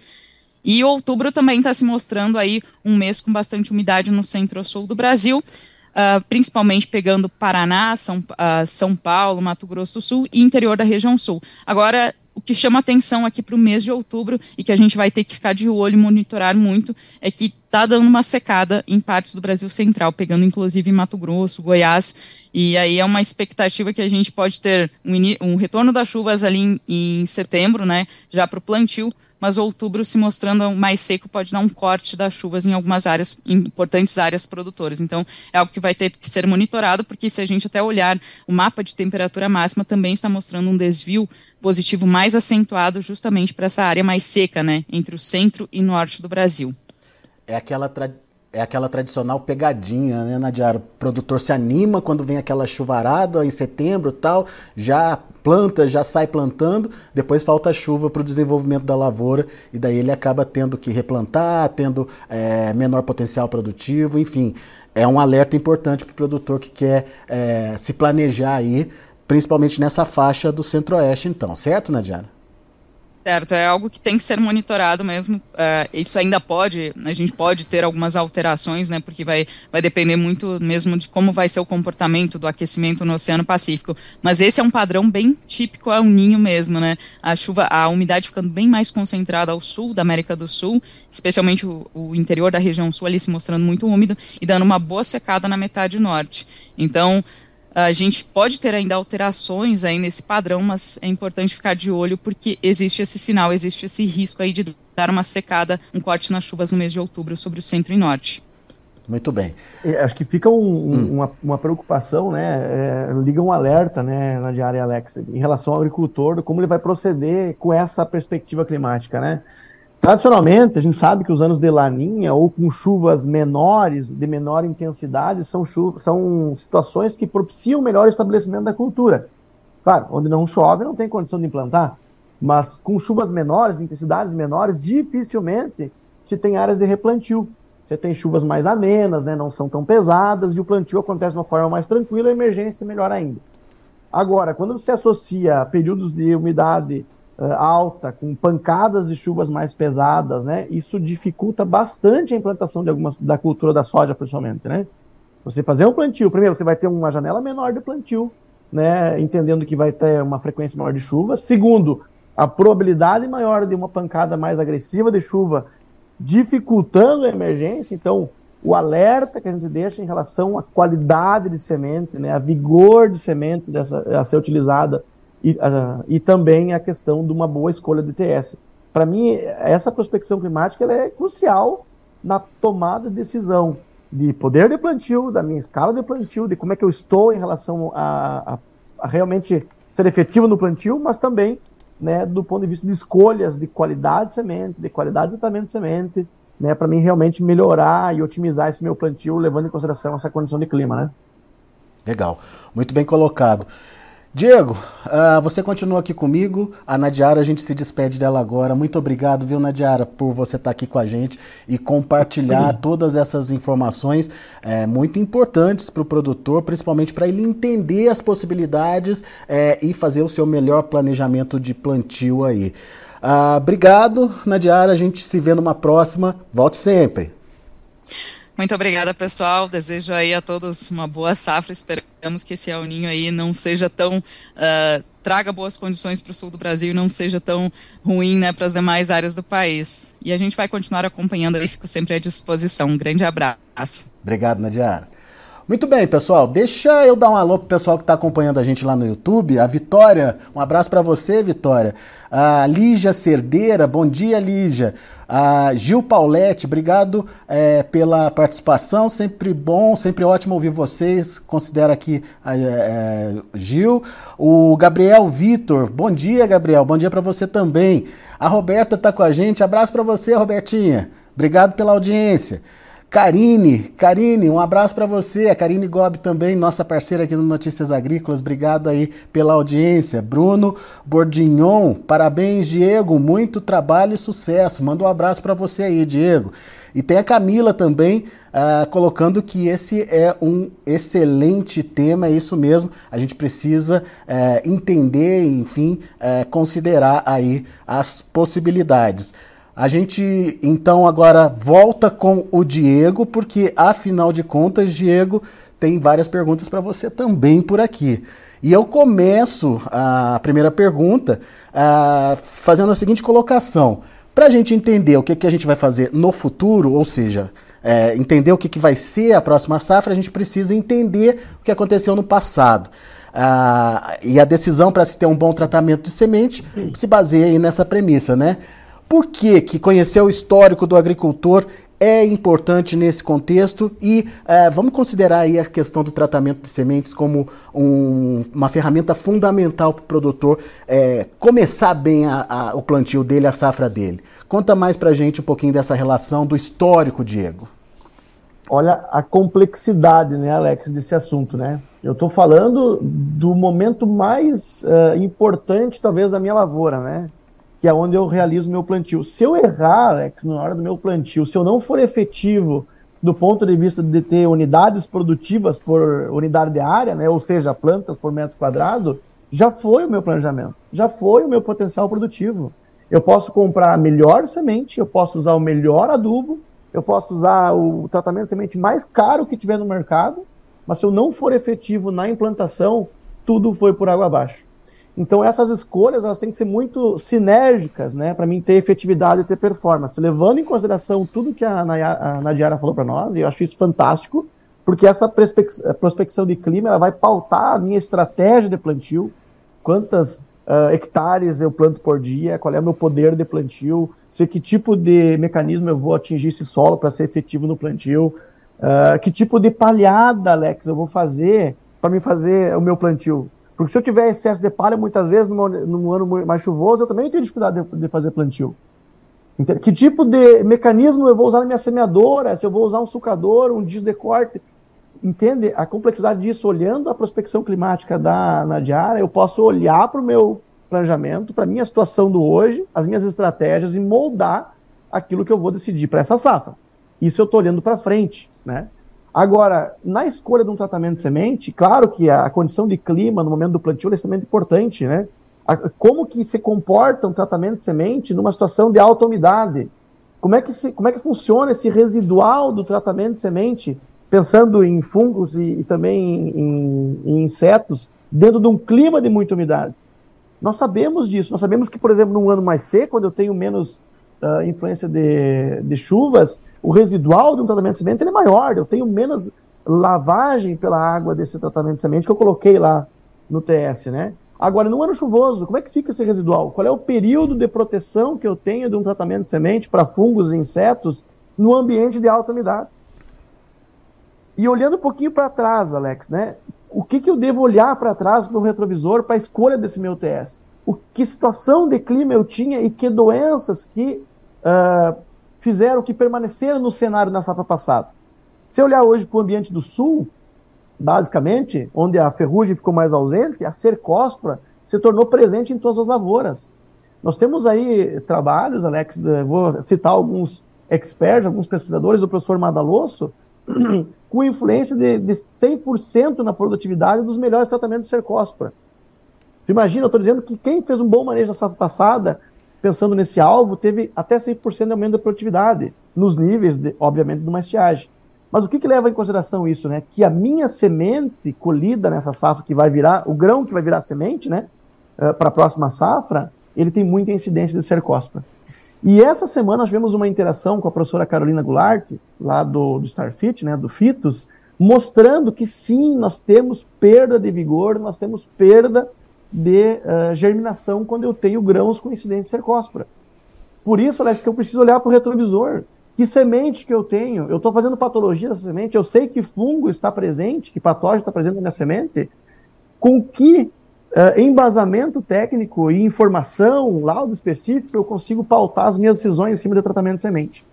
E outubro também está se mostrando aí um mês com bastante umidade no centro-sul do Brasil, uh, principalmente pegando Paraná, São, uh, São Paulo, Mato Grosso do Sul e interior da região sul. Agora, o que chama atenção aqui para o mês de outubro e que a gente vai ter que ficar de olho e monitorar muito é que está dando uma secada em partes do Brasil Central, pegando inclusive Mato Grosso, Goiás, e aí é uma expectativa que a gente pode ter um, um retorno das chuvas ali em, em setembro, né, já para o plantio, mas outubro se mostrando mais seco pode dar um corte das chuvas em algumas áreas, importantes áreas produtoras. Então, é algo que vai ter que ser monitorado, porque se a gente até olhar o mapa de temperatura máxima, também está mostrando um desvio positivo mais acentuado justamente para essa área mais seca, né, entre o centro e norte do Brasil. É aquela tradição é aquela tradicional pegadinha, né, Nadiara? O produtor se anima quando vem aquela chuvarada em setembro tal, já planta, já sai plantando, depois falta chuva para o desenvolvimento da lavoura e daí ele acaba tendo que replantar, tendo é, menor potencial produtivo, enfim. É um alerta importante para o produtor que quer é, se planejar aí, principalmente nessa faixa do centro-oeste, então, certo, Nadiara? Certo, é algo que tem que ser monitorado mesmo. Uh, isso ainda pode, a gente pode ter algumas alterações, né? Porque vai, vai depender muito mesmo de como vai ser o comportamento do aquecimento no Oceano Pacífico. Mas esse é um padrão bem típico ao ninho mesmo, né? A chuva, a umidade ficando bem mais concentrada ao sul da América do Sul, especialmente o, o interior da região sul ali se mostrando muito úmido e dando uma boa secada na metade norte. Então, a gente pode ter ainda alterações aí nesse padrão, mas é importante ficar de olho porque existe esse sinal, existe esse risco aí de dar uma secada, um corte nas chuvas no mês de outubro sobre o centro e norte. Muito bem. Acho que fica um, hum. uma, uma, preocupação, né? É, liga um alerta, né, na diária Alex, em relação ao agricultor, como ele vai proceder com essa perspectiva climática, né? Tradicionalmente, a gente sabe que os anos de laninha ou com chuvas menores, de menor intensidade, são, são situações que propiciam melhor estabelecimento da cultura. Claro, onde não chove não tem condição de implantar, mas com chuvas menores, intensidades menores, dificilmente se tem áreas de replantio. Você tem chuvas mais amenas, né, não são tão pesadas, e o plantio acontece de uma forma mais tranquila, a emergência melhor ainda. Agora, quando você associa períodos de umidade alta, com pancadas de chuvas mais pesadas, né? Isso dificulta bastante a implantação de algumas da cultura da soja, principalmente, né? Você fazer um plantio, primeiro você vai ter uma janela menor de plantio, né? Entendendo que vai ter uma frequência maior de chuva. Segundo, a probabilidade maior de uma pancada mais agressiva de chuva dificultando a emergência. Então, o alerta que a gente deixa em relação à qualidade de semente, né, a vigor de semente dessa, a ser utilizada e, uh, e também a questão de uma boa escolha de TS. Para mim, essa prospecção climática ela é crucial na tomada de decisão de poder de plantio, da minha escala de plantio, de como é que eu estou em relação a, a, a realmente ser efetivo no plantio, mas também né, do ponto de vista de escolhas de qualidade de semente, de qualidade de tratamento de semente, né, para mim realmente melhorar e otimizar esse meu plantio, levando em consideração essa condição de clima, né? Legal, muito bem colocado. Diego, uh, você continua aqui comigo. A Nadiara, a gente se despede dela agora. Muito obrigado, viu, Nadiara, por você estar aqui com a gente e compartilhar todas essas informações é, muito importantes para o produtor, principalmente para ele entender as possibilidades é, e fazer o seu melhor planejamento de plantio aí. Uh, obrigado, Nadiara. A gente se vê numa próxima. Volte sempre. Muito obrigada, pessoal. Desejo aí a todos uma boa safra. Esperamos que esse El Ninho aí não seja tão. Uh, traga boas condições para o sul do Brasil e não seja tão ruim né, para as demais áreas do país. E a gente vai continuar acompanhando aí, fico sempre à disposição. Um grande abraço. Obrigado, Nadiara. Muito bem, pessoal. Deixa eu dar um alô pro pessoal que está acompanhando a gente lá no YouTube. A Vitória, um abraço para você, Vitória. A Lígia Cerdeira, bom dia, Lígia. A Gil Paulette, obrigado é, pela participação. Sempre bom, sempre ótimo ouvir vocês. Considera aqui a, é, Gil. O Gabriel Vitor, bom dia, Gabriel. Bom dia para você também. A Roberta está com a gente. Abraço para você, Robertinha. Obrigado pela audiência. Karine, Karine, um abraço para você. A Karine Gobi também, nossa parceira aqui no Notícias Agrícolas. Obrigado aí pela audiência. Bruno Bordignon, parabéns, Diego. Muito trabalho e sucesso. Manda um abraço para você aí, Diego. E tem a Camila também uh, colocando que esse é um excelente tema, é isso mesmo. A gente precisa uh, entender, enfim, uh, considerar aí as possibilidades. A gente então agora volta com o Diego, porque afinal de contas, Diego, tem várias perguntas para você também por aqui. E eu começo a primeira pergunta uh, fazendo a seguinte colocação. Para a gente entender o que, que a gente vai fazer no futuro, ou seja, é, entender o que, que vai ser a próxima safra, a gente precisa entender o que aconteceu no passado. Uh, e a decisão para se ter um bom tratamento de semente se baseia aí nessa premissa, né? Por que, que conhecer o histórico do agricultor é importante nesse contexto e é, vamos considerar aí a questão do tratamento de sementes como um, uma ferramenta fundamental para o produtor é, começar bem a, a, o plantio dele, a safra dele. Conta mais para a gente um pouquinho dessa relação do histórico, Diego. Olha a complexidade, né, Alex, desse assunto, né? Eu estou falando do momento mais uh, importante, talvez, da minha lavoura, né? Que é onde eu realizo meu plantio. Se eu errar, Alex, na hora do meu plantio, se eu não for efetivo do ponto de vista de ter unidades produtivas por unidade de área, né, ou seja, plantas por metro quadrado, já foi o meu planejamento, já foi o meu potencial produtivo. Eu posso comprar a melhor semente, eu posso usar o melhor adubo, eu posso usar o tratamento de semente mais caro que tiver no mercado, mas se eu não for efetivo na implantação, tudo foi por água abaixo. Então essas escolhas elas têm que ser muito sinérgicas, né, para mim ter efetividade e ter performance, levando em consideração tudo que a, Nadiara falou para nós, e eu acho isso fantástico, porque essa prospecção de clima ela vai pautar a minha estratégia de plantio, quantas uh, hectares eu planto por dia, qual é o meu poder de plantio, se que tipo de mecanismo eu vou atingir esse solo para ser efetivo no plantio, uh, que tipo de palhada, Alex, eu vou fazer para me fazer o meu plantio porque se eu tiver excesso de palha, muitas vezes, num, ano mais chuvoso, eu também tenho dificuldade de, de fazer plantio. Que tipo de mecanismo eu vou usar na minha semeadora? Se eu vou usar um sucador, um disco de corte? Entende a complexidade disso? Olhando a prospecção climática da Nadiara, eu posso olhar para o meu planejamento, para a minha situação do hoje, as minhas estratégias e moldar aquilo que eu vou decidir para essa safra. Isso eu estou olhando para frente, né? Agora, na escolha de um tratamento de semente, claro que a condição de clima no momento do plantio é extremamente importante, né? Como que se comporta um tratamento de semente numa situação de alta umidade? Como é que, se, como é que funciona esse residual do tratamento de semente, pensando em fungos e, e também em, em, insetos, dentro de um clima de muita umidade? Nós sabemos disso. Nós sabemos que, por exemplo, num ano mais seco, quando eu tenho menos uh, influência de, de chuvas, o residual de um tratamento de semente é maior, eu tenho menos lavagem pela água desse tratamento de semente que eu coloquei lá no TS, né? Agora, no ano chuvoso, como é que fica esse residual? Qual é o período de proteção que eu tenho de um tratamento de semente para fungos e insetos no ambiente de alta umidade? E olhando um pouquinho para trás, Alex, né? O que, que eu devo olhar para trás no retrovisor para a escolha desse meu TS? O, que situação de clima eu tinha e que doenças que uh, fizeram que permaneceram no cenário na safra passada. Se olhar hoje para o ambiente do sul, basicamente, onde a ferrugem ficou mais ausente, a cercóspora se tornou presente em todas as lavouras. Nós temos aí trabalhos, Alex, vou citar alguns experts, alguns pesquisadores, o professor Madalosso, (clears throat) com influência de, de 100% na produtividade dos melhores tratamentos de cercóspora. Imagina, eu estou dizendo que quem fez um bom manejo na safra passada, pensando nesse alvo, teve até 100% de aumento da produtividade, nos níveis, de, obviamente, do estiagem. Mas o que, que leva em consideração isso, né? Que a minha semente colhida nessa safra que vai virar, o grão que vai virar semente, né? Uh, para a próxima safra, ele tem muita incidência de cercóspora. E essa semana nós tivemos uma interação com a professora Carolina Goulart, lá do, do Starfit, né, do FITOS, mostrando que sim, nós temos perda de vigor, nós temos perda de uh, germinação quando eu tenho grãos com incidência cercóspora. Por isso, Alex, que eu preciso olhar para o retrovisor. Que semente que eu tenho? Eu estou fazendo patologia dessa semente, eu sei que fungo está presente, que patógeno está presente na minha semente. Com que uh, embasamento técnico e informação, laudo específico, eu consigo pautar as minhas decisões em cima do tratamento de semente?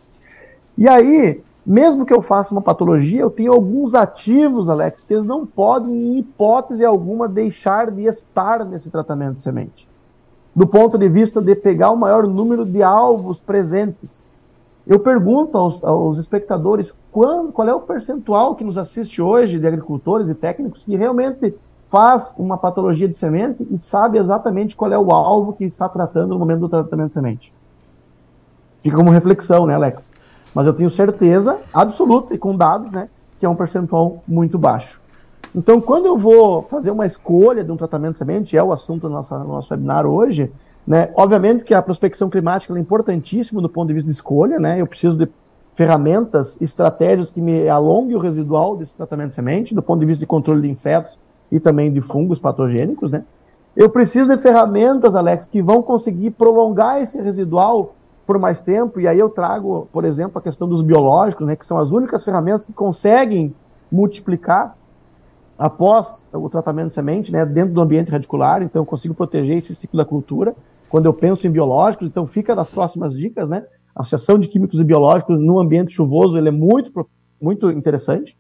E aí, mesmo que eu faça uma patologia, eu tenho alguns ativos, Alex, que eles não podem, em hipótese alguma, deixar de estar nesse tratamento de semente. Do ponto de vista de pegar o maior número de alvos presentes. Eu pergunto aos, aos espectadores qual, qual é o percentual que nos assiste hoje de agricultores e técnicos que realmente faz uma patologia de semente e sabe exatamente qual é o alvo que está tratando no momento do tratamento de semente. Fica como reflexão, né, Alex? Mas eu tenho certeza absoluta e com dados, né, que é um percentual muito baixo. Então, quando eu vou fazer uma escolha de um tratamento de semente, é o assunto do nosso, do nosso webinar hoje, né? Obviamente que a prospecção climática é importantíssima do ponto de vista de escolha, né? Eu preciso de ferramentas, estratégias que me alonguem o residual desse tratamento de semente, do ponto de vista de controle de insetos e também de fungos patogênicos, né? Eu preciso de ferramentas, Alex, que vão conseguir prolongar esse residual por mais tempo, e aí eu trago, por exemplo, a questão dos biológicos, né, que são as únicas ferramentas que conseguem multiplicar após o tratamento de semente, né, dentro do ambiente radicular, então eu consigo proteger esse ciclo da cultura quando eu penso em biológicos, então fica das próximas dicas, né? A associação de químicos e biológicos no ambiente chuvoso ele é muito, muito interessante.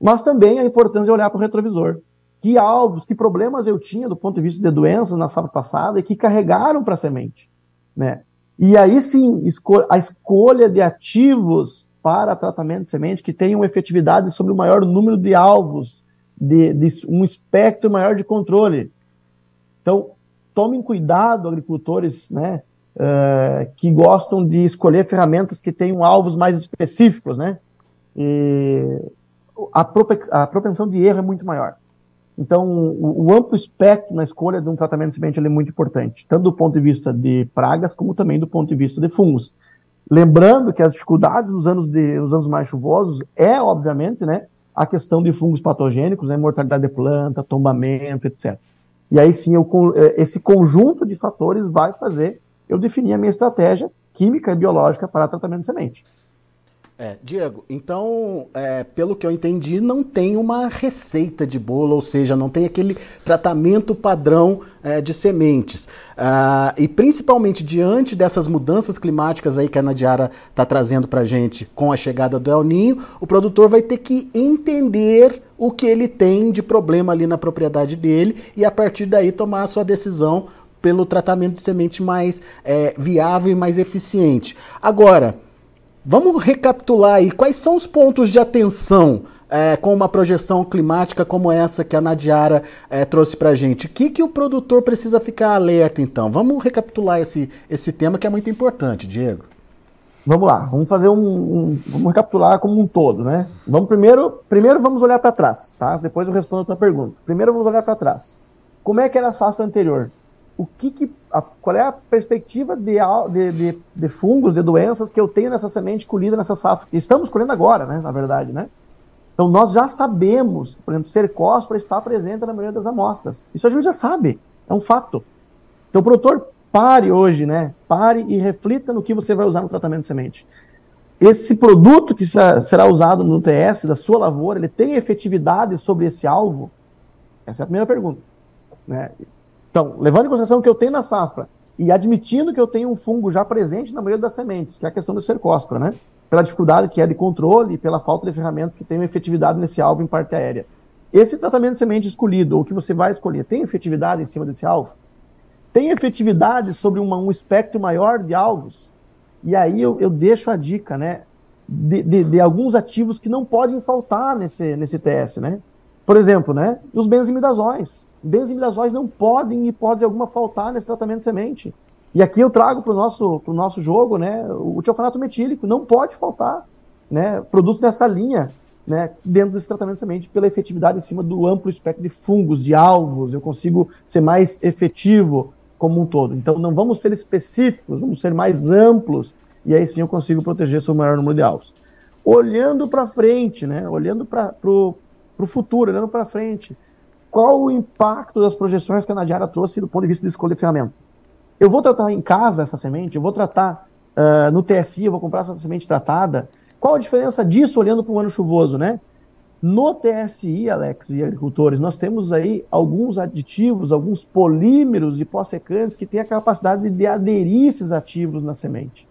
Mas também a importância de olhar para o retrovisor. Que alvos, que problemas eu tinha do ponto de vista de doenças na safra passada e que carregaram para a semente, né? E aí sim, a escolha de ativos para tratamento de semente que tenham efetividade sobre o maior número de alvos, de, de um espectro maior de controle. Então, tomem cuidado, agricultores, né, uh, que gostam de escolher ferramentas que tenham alvos mais específicos, né? E a, a propensão de erro é muito maior. Então, o, o, amplo espectro na escolha de um tratamento de semente é muito importante, tanto do ponto de vista de pragas, como também do ponto de vista de fungos. Lembrando que as dificuldades nos anos, de, nos anos mais chuvosos é, obviamente, né, a questão de fungos patogênicos, né, mortalidade de planta, tombamento, etc. E aí sim, eu, é, esse conjunto de fatores vai fazer eu definir a minha estratégia química e biológica para tratamento de semente. É, Diego, então, é, pelo que eu entendi, não tem uma receita de bolo, ou seja, não tem aquele tratamento padrão é, de sementes. Ah, e principalmente diante dessas mudanças climáticas aí que a Nadiara está trazendo para a gente com a chegada do El Ninho, o produtor vai ter que entender o que ele tem de problema ali na propriedade dele e a partir daí tomar a sua decisão pelo tratamento de semente mais é, viável e mais eficiente. Agora, Vamos recapitular aí quais são os pontos de atenção é, com uma projeção climática como essa que a Nadiara é, trouxe para a gente. O que, que o produtor precisa ficar alerta, então? Vamos recapitular esse, esse tema que é muito importante, Diego. Vamos lá, vamos fazer um, um vamos recapitular como um todo, né? Vamos primeiro, primeiro vamos olhar para trás, tá? Depois eu respondo a tua pergunta. Primeiro vamos olhar para trás. Como é que era a safra anterior? O que, que a, qual é a perspectiva de, de, de, de, fungos, de doenças que eu tenho nessa semente colhida nessa safra. Estamos colhendo agora, né, na verdade, né? Então nós já sabemos, por exemplo, cercóspora está presente na maioria das amostras. Isso a gente já sabe, é um fato. Então produtor pare hoje, né? Pare e reflita no que você vai usar no tratamento de semente. Esse produto que será usado no TS da sua lavoura, ele tem efetividade sobre esse alvo? Essa é a primeira pergunta. Né? Então, levando em consideração que eu tenho na safra e admitindo que eu tenho um fungo já presente na maioria das sementes, que é a questão do cercóspora, né? Pela dificuldade que é de controle e pela falta de ferramentas que tenham efetividade nesse alvo em parte aérea. esse tratamento de semente escolhido, ou que você vai escolher, tem efetividade em cima desse alvo? Tem efetividade sobre uma, um espectro maior de alvos? E aí eu, eu deixo a dica, né? De, de, de, alguns ativos que não podem faltar nesse, nesse TS, né? Por exemplo, né? Os benzimidazóis. Benzimidazóis não podem, em hipótese alguma, faltar nesse tratamento de semente. E aqui eu trago para o nosso, pro nosso jogo, né? O tiofanato metílico não pode faltar, né? Produto dessa linha, né? Dentro desse tratamento de semente, pela efetividade em cima do amplo espectro de fungos, de alvos, eu consigo ser mais efetivo como um todo. Então não vamos ser específicos, vamos ser mais amplos e aí sim eu consigo proteger seu maior número de alvos. Olhando para frente, né? Olhando para o futuro, olhando para frente, qual o impacto das projeções que a Nadiara trouxe do ponto de vista de escolha de ferramenta? Eu vou tratar em casa essa semente, eu vou tratar uh, no TSI, eu vou comprar essa semente tratada. Qual a diferença disso olhando para o ano chuvoso, né? No TSI, Alex e agricultores, nós temos aí alguns aditivos, alguns polímeros e pós-secantes que têm a capacidade de aderir esses ativos na semente,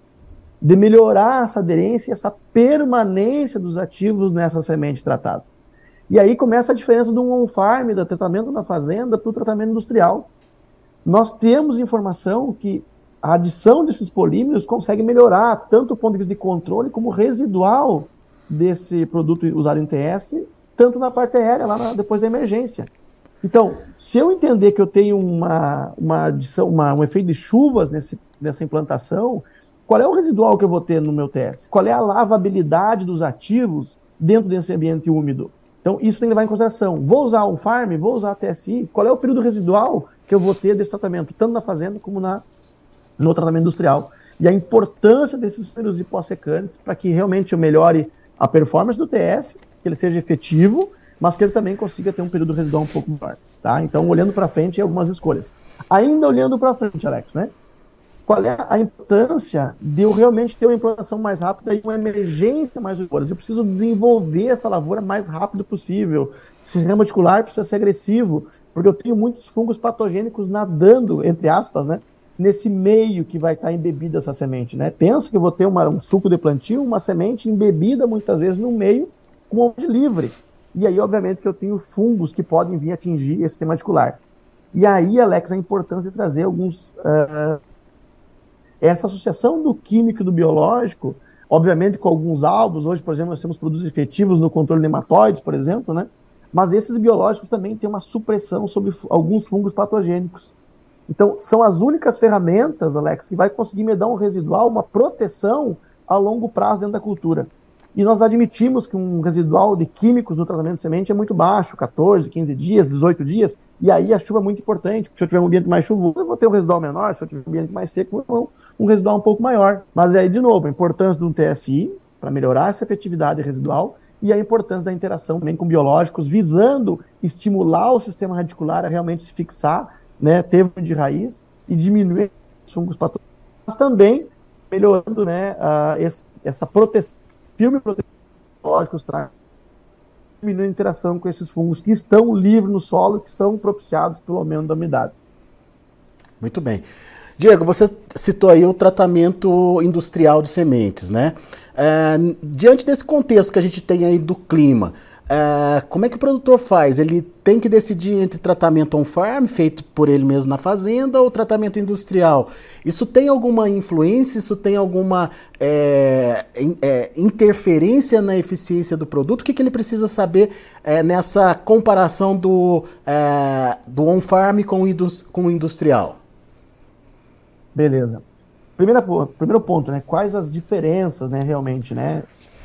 de melhorar essa aderência e essa permanência dos ativos nessa semente tratada. E aí começa a diferença do on-farm, do tratamento na fazenda, para o tratamento industrial. Nós temos informação que a adição desses polímeros consegue melhorar tanto o ponto de vista de controle como residual desse produto usado em TS, tanto na parte aérea, lá na, depois da emergência. Então, se eu entender que eu tenho uma, uma adição, uma, um efeito de chuvas nesse, nessa implantação, qual é o residual que eu vou ter no meu TS? Qual é a lavabilidade dos ativos dentro desse ambiente úmido? Então, isso tem que levar em consideração. Vou usar um farm, vou usar a TSI, qual é o período residual que eu vou ter desse tratamento, tanto na fazenda como na, no tratamento industrial? E a importância desses números hipossecantes para que realmente eu melhore a performance do TS, que ele seja efetivo, mas que ele também consiga ter um período residual um pouco maior. Tá? Então, olhando para frente, algumas escolhas. Ainda olhando para frente, Alex, né? Qual é a importância de eu realmente ter uma implantação mais rápida e uma emergência mais rigorosa? Eu preciso desenvolver essa lavoura mais rápido possível. O sistema reticular precisa ser agressivo, porque eu tenho muitos fungos patogênicos nadando, entre aspas, né? nesse meio que vai estar embebida essa semente, né? Pensa que eu vou ter uma, um suco de plantio, uma semente embebida muitas vezes no meio com onde livre. E aí, obviamente, que eu tenho fungos que podem vir atingir esse sistema articular. E aí, Alex, a importância de trazer alguns. Uh, essa associação do químico e do biológico, obviamente com alguns alvos. Hoje, por exemplo, nós temos produtos efetivos no controle de nematóides, por exemplo, né? Mas esses biológicos também têm uma supressão sobre alguns fungos patogênicos. Então, são as únicas ferramentas, Alex, que vai conseguir me dar um residual, uma proteção a longo prazo dentro da cultura. E nós admitimos que um residual de químicos no tratamento de semente é muito baixo, 14, 15 dias, 18 dias, e aí a chuva é muito importante, porque se eu tiver um ambiente mais chuvoso, eu vou ter um residual menor, se eu tiver um ambiente mais seco, eu vou um residual um pouco maior. Mas aí, de novo, a importância do TSI para melhorar essa efetividade residual e a importância da interação também com biológicos, visando estimular o sistema radicular a realmente se fixar né, termo de raiz e diminuir os fungos patogênicos, mas também melhorando né, a, esse, essa proteção, filme proteológicos traz diminuindo a interação com esses fungos que estão livres no solo, que são propiciados pelo aumento da umidade. Muito bem. Diego, você citou aí o tratamento industrial de sementes, né? É, diante desse contexto que a gente tem aí do clima, Uh, como é que o produtor faz? Ele tem que decidir entre tratamento on-farm, feito por ele mesmo na fazenda, ou tratamento industrial. Isso tem alguma influência? Isso tem alguma é, é, interferência na eficiência do produto? O que, que ele precisa saber é, nessa comparação do, do on-farm com, com o industrial? Beleza. Primeira, primeiro ponto, né? Quais as diferenças, né, realmente, né?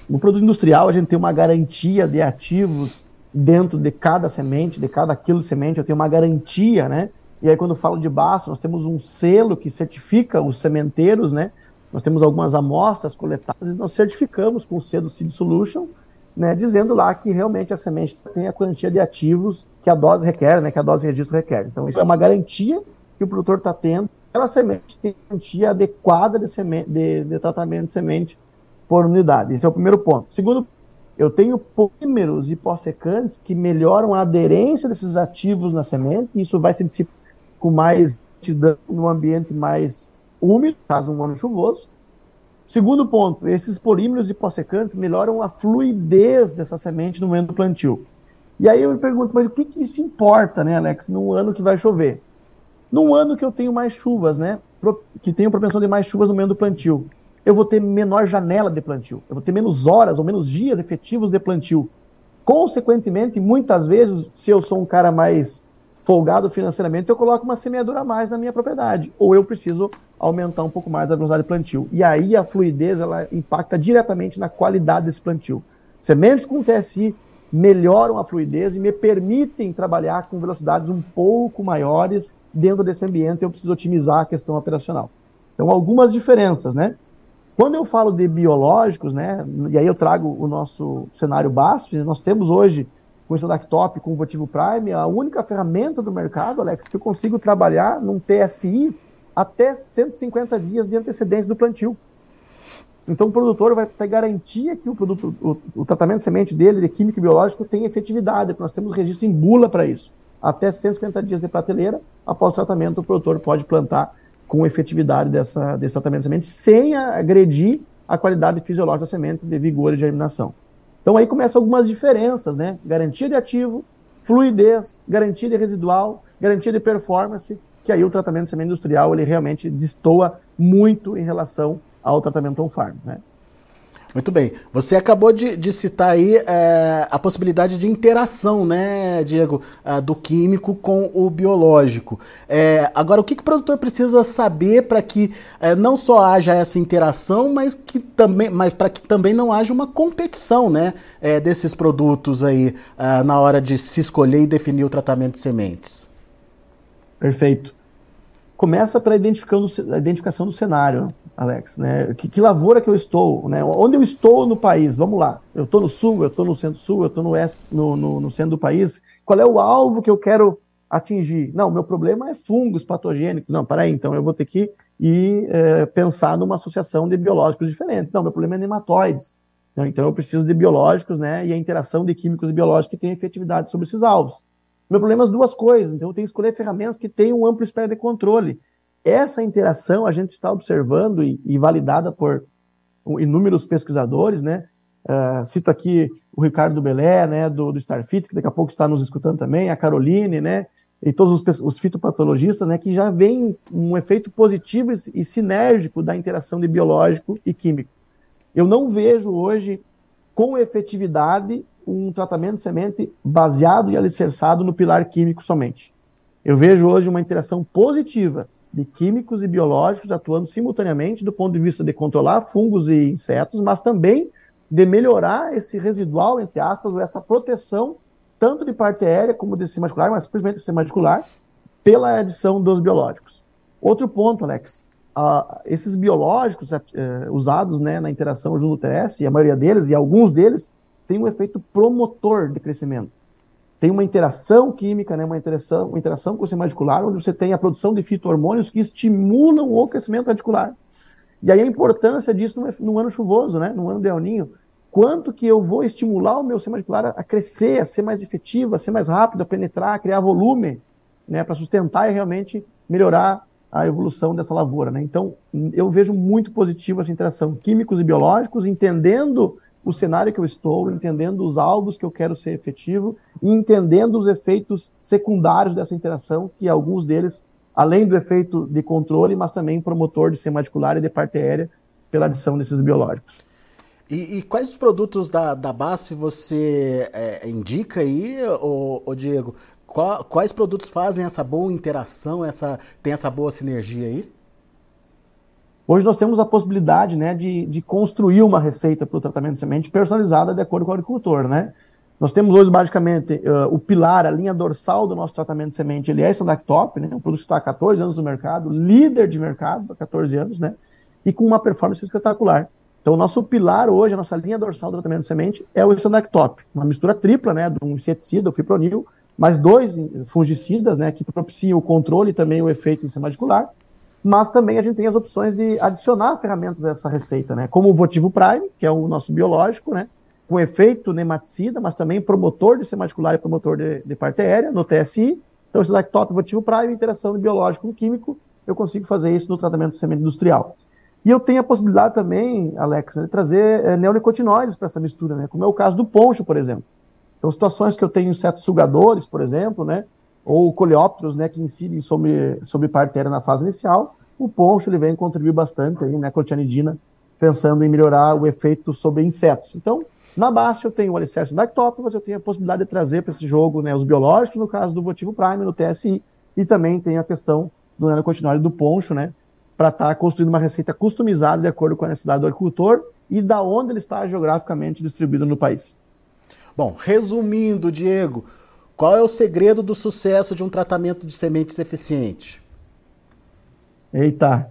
No produto industrial, a gente tem uma garantia de ativos dentro de cada semente, de cada quilo de semente, eu tenho uma garantia, né? E aí, quando eu falo de baço, nós temos um selo que certifica os sementeiros, né? Nós temos algumas amostras coletadas e nós certificamos com o selo Seed Solution, né? Dizendo lá que realmente a semente tem a quantia de ativos que a dose requer, né? Que a dose de registro requer. Então, isso é uma garantia que o produtor está tendo. Aquela semente tem quantia adequada de, semente, de, de tratamento de semente por unidade. Esse é o primeiro ponto. Segundo, eu tenho polímeros hipossecantes que melhoram a aderência desses ativos na semente, e isso vai se dissipar com mais no ambiente mais úmido, caso um ano chuvoso. Segundo ponto, esses polímeros hipossecantes melhoram a fluidez dessa semente no momento do plantio. E aí eu me pergunto, mas o que, que isso importa, né, Alex, num ano que vai chover? Num ano que eu tenho mais chuvas, né, que tenho propensão de mais chuvas no meio do plantio, eu vou ter menor janela de plantio, eu vou ter menos horas ou menos dias efetivos de plantio. Consequentemente, muitas vezes, se eu sou um cara mais folgado financeiramente, eu coloco uma semeadura a mais na minha propriedade, ou eu preciso aumentar um pouco mais a velocidade de plantio. E aí a fluidez ela impacta diretamente na qualidade desse plantio. Sementes com TSI melhoram a fluidez e me permitem trabalhar com velocidades um pouco maiores dentro desse ambiente. Eu preciso otimizar a questão operacional. Então, algumas diferenças, né? Quando eu falo de biológicos, né, e aí eu trago o nosso cenário BASF, nós temos hoje com esse Lactop, com o Votivo Prime, a única ferramenta do mercado, Alex, que eu consigo trabalhar num TSI até 150 dias de antecedência do plantio. Então o produtor vai ter garantia que o produto, o, o tratamento de semente dele, de químico e biológico, tem efetividade, porque nós temos registro em bula para isso. Até 150 dias de prateleira, após o tratamento, o produtor pode plantar com efetividade dessa, desse tratamento de semente, sem agredir a qualidade fisiológica da semente de vigor e germinação. Então aí começam algumas diferenças, né? Garantia de ativo, fluidez, garantia de residual, garantia de performance, que aí o tratamento de semente industrial ele realmente destoa muito em relação ao tratamento on-farm, né? Muito bem. Você acabou de, de citar aí é, a possibilidade de interação, né, Diego, é, do químico com o biológico. É, agora, o que, que, o produtor precisa saber para que é, não só haja essa interação, mas que também, mas para que também não haja uma competição, né, é, desses produtos aí é, na hora de se escolher e definir o tratamento de sementes? Perfeito. Começa pela identificação do cenário. Alex, né? Que, que, lavoura que eu estou, né? Onde eu estou no país? Vamos lá. Eu estou no sul, eu estou no centro-sul, eu estou no oeste, no, no, no, centro do país. Qual é o alvo que eu quero atingir? Não, meu problema é fungos patogênicos. Não, peraí, então eu vou ter que ir é, pensar numa associação de biológicos diferentes. Não, meu problema é nematóides. Então eu preciso de biológicos, né? E a interação de químicos e biológicos que tem efetividade sobre esses alvos. Meu problema é as duas coisas. Então eu tenho que escolher ferramentas que tenham um amplo espectro de controle essa interação a gente está observando e, e validada por inúmeros pesquisadores, né? Uh, cito aqui o Ricardo Belé, né, do, do Starfit, que daqui a pouco está nos escutando também, a Caroline, né, e todos os, os fitopatologistas, né, que já vem um efeito positivo e, e sinérgico da interação de biológico e químico. Eu não vejo hoje com efetividade um tratamento de semente baseado e alicerçado no pilar químico somente. Eu vejo hoje uma interação positiva de químicos e biológicos atuando simultaneamente do ponto de vista de controlar fungos e insetos, mas também de melhorar esse residual, entre aspas, ou essa proteção, tanto de parte aérea como de sistema mas principalmente do pela adição dos biológicos. Outro ponto, Alex, uh, esses biológicos uh, usados né, na interação junto ao TS, e a maioria deles, e alguns deles, têm um efeito promotor de crescimento tem uma interação química, né, uma, interação, uma interação com o sistema radicular, onde você tem a produção de fitohormônios que estimulam o crescimento radicular. E aí a importância disso no, no ano chuvoso, né, no ano de El Ninho. Quanto que eu vou estimular o meu sistema radicular a crescer, a ser mais efetivo, a ser mais rápido, a penetrar, a criar volume, né, para sustentar e realmente melhorar a evolução dessa lavoura. Né? Então, eu vejo muito positivo essa interação químicos e biológicos, entendendo o cenário que eu estou, entendendo os alvos que eu quero ser efetivo e entendendo os efeitos secundários dessa interação, que alguns deles, além do efeito de controle, mas também promotor de semadicular e de parte aérea pela adição desses biológicos. E, e quais os produtos da, da BASF você é, indica aí, ô, ô Diego? Qual, quais produtos fazem essa boa interação, essa, tem essa boa sinergia aí? Hoje nós temos a possibilidade né, de, de construir uma receita para o tratamento de semente personalizada de acordo com o agricultor. Né? Nós temos hoje, basicamente, uh, o pilar, a linha dorsal do nosso tratamento de semente, ele é esse Top, né, um produto que está há 14 anos no mercado, líder de mercado há 14 anos, né, e com uma performance espetacular. Então, o nosso pilar hoje, a nossa linha dorsal do tratamento de semente é o Top, uma mistura tripla, né, de um inseticida, o fipronil, mais dois fungicidas, né, que propiciam o controle e também o efeito radicular, mas também a gente tem as opções de adicionar ferramentas a essa receita, né? Como o Votivo Prime, que é o nosso biológico, né? Com efeito nematicida, mas também promotor de sematicular e promotor de, de parte aérea, no TSI. Então, esse Lactop Votivo Prime, interação de biológico com químico, eu consigo fazer isso no tratamento de semente industrial. E eu tenho a possibilidade também, Alex, né, de trazer é, neonicotinoides para essa mistura, né? Como é o caso do poncho, por exemplo. Então, situações que eu tenho insetos sugadores, por exemplo, né, ou coleópteros, né, que incidem sobre, sobre parteira na fase inicial, o poncho ele vem contribuir bastante aí, né, clotianidina, pensando em melhorar o efeito sobre insetos. Então, na base eu tenho o alicerce da mas eu tenho a possibilidade de trazer para esse jogo né, os biológicos, no caso do Votivo Prime, no TSI, e também tem a questão do nanocontinuário do poncho, né, para estar tá construindo uma receita customizada de acordo com a necessidade do agricultor e da onde ele está geograficamente distribuído no país. Bom, resumindo, Diego, qual é o segredo do sucesso de um tratamento de sementes eficiente? Eita,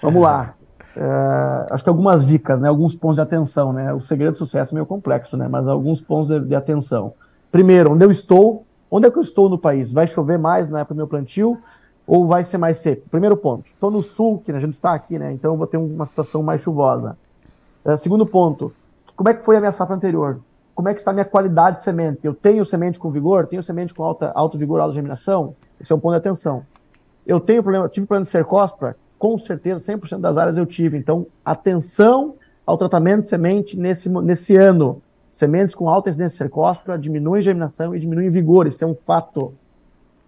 vamos lá. É, acho que algumas dicas, né, alguns pontos de atenção. Né? O segredo do sucesso é meio complexo, né, mas alguns pontos de, de, atenção. Primeiro, onde eu estou? Onde é que eu estou no país? Vai chover mais na época do meu plantio ou vai ser mais seco? Primeiro ponto. Estou no sul, que a gente está aqui, né, então eu vou ter uma situação mais chuvosa. É, segundo ponto, como é que foi a minha safra anterior? Como é que está a minha qualidade de semente? Eu tenho semente com vigor? Tenho semente com alta, alto vigor, alta germinação? Esse é um ponto de atenção. Eu tenho problema, tive problema de cercóspora? com certeza 100% das áreas eu tive. Então, atenção ao tratamento de semente nesse, nesse ano. Sementes com alta incidência cercóspora diminuem germinação e diminuem vigor, isso é um fato.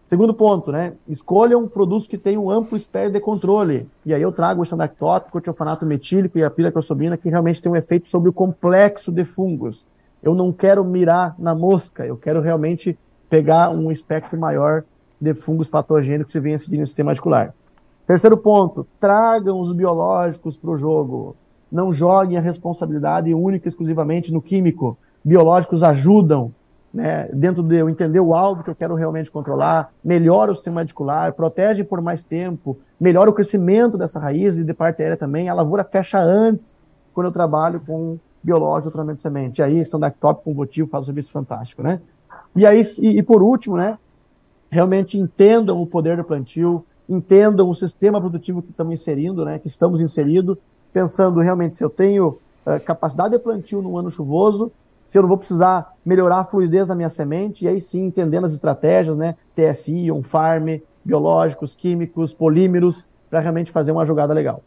Segundo ponto, né? Escolham produtos que tenham amplo espécie de controle. E aí eu trago o estandactópico, o tiofanato metílico e a piracrosobina, que realmente tem um efeito sobre o complexo de fungos. Eu não quero mirar na mosca, eu quero realmente pegar um espectro maior de fungos patogênicos que vêm incidir no sistema articular. Terceiro ponto, tragam os biológicos para o jogo. Não joguem a responsabilidade única e exclusivamente no químico. Biológicos ajudam, né, dentro de eu entender o alvo que eu quero realmente controlar, melhora o sistema radicular, protege por mais tempo, melhora o crescimento dessa raiz e de parte aérea também. A lavoura fecha antes quando eu trabalho com biológico, tratamento de semente. E aí, Standactop com votivo faz um serviço fantástico, né? E aí, e, e por último, né, realmente entendam o poder do plantio, entendam o sistema produtivo que estamos inserindo, né, que estamos inserindo, pensando realmente se eu tenho uh, capacidade de plantio no ano chuvoso, se eu não vou precisar melhorar a fluidez da minha semente, e aí sim entendendo as estratégias, né, TSI, on-farm, biológicos, químicos, polímeros, para realmente fazer uma jogada legal.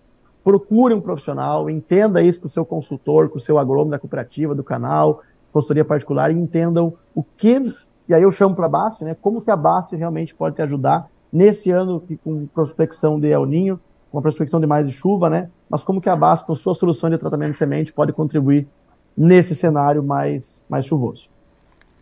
Procure um profissional, entenda isso com o seu consultor, com o seu agrônomo da cooperativa, do canal, consultoria particular, e entendam o que, e aí eu chamo para a BASF, né, como que a BASF realmente pode te ajudar Nesse ano, com prospecção de El Ninho, com a prospecção de mais de chuva, né? Mas como que a BASF, com sua solução de tratamento de semente, pode contribuir nesse cenário mais, mais chuvoso?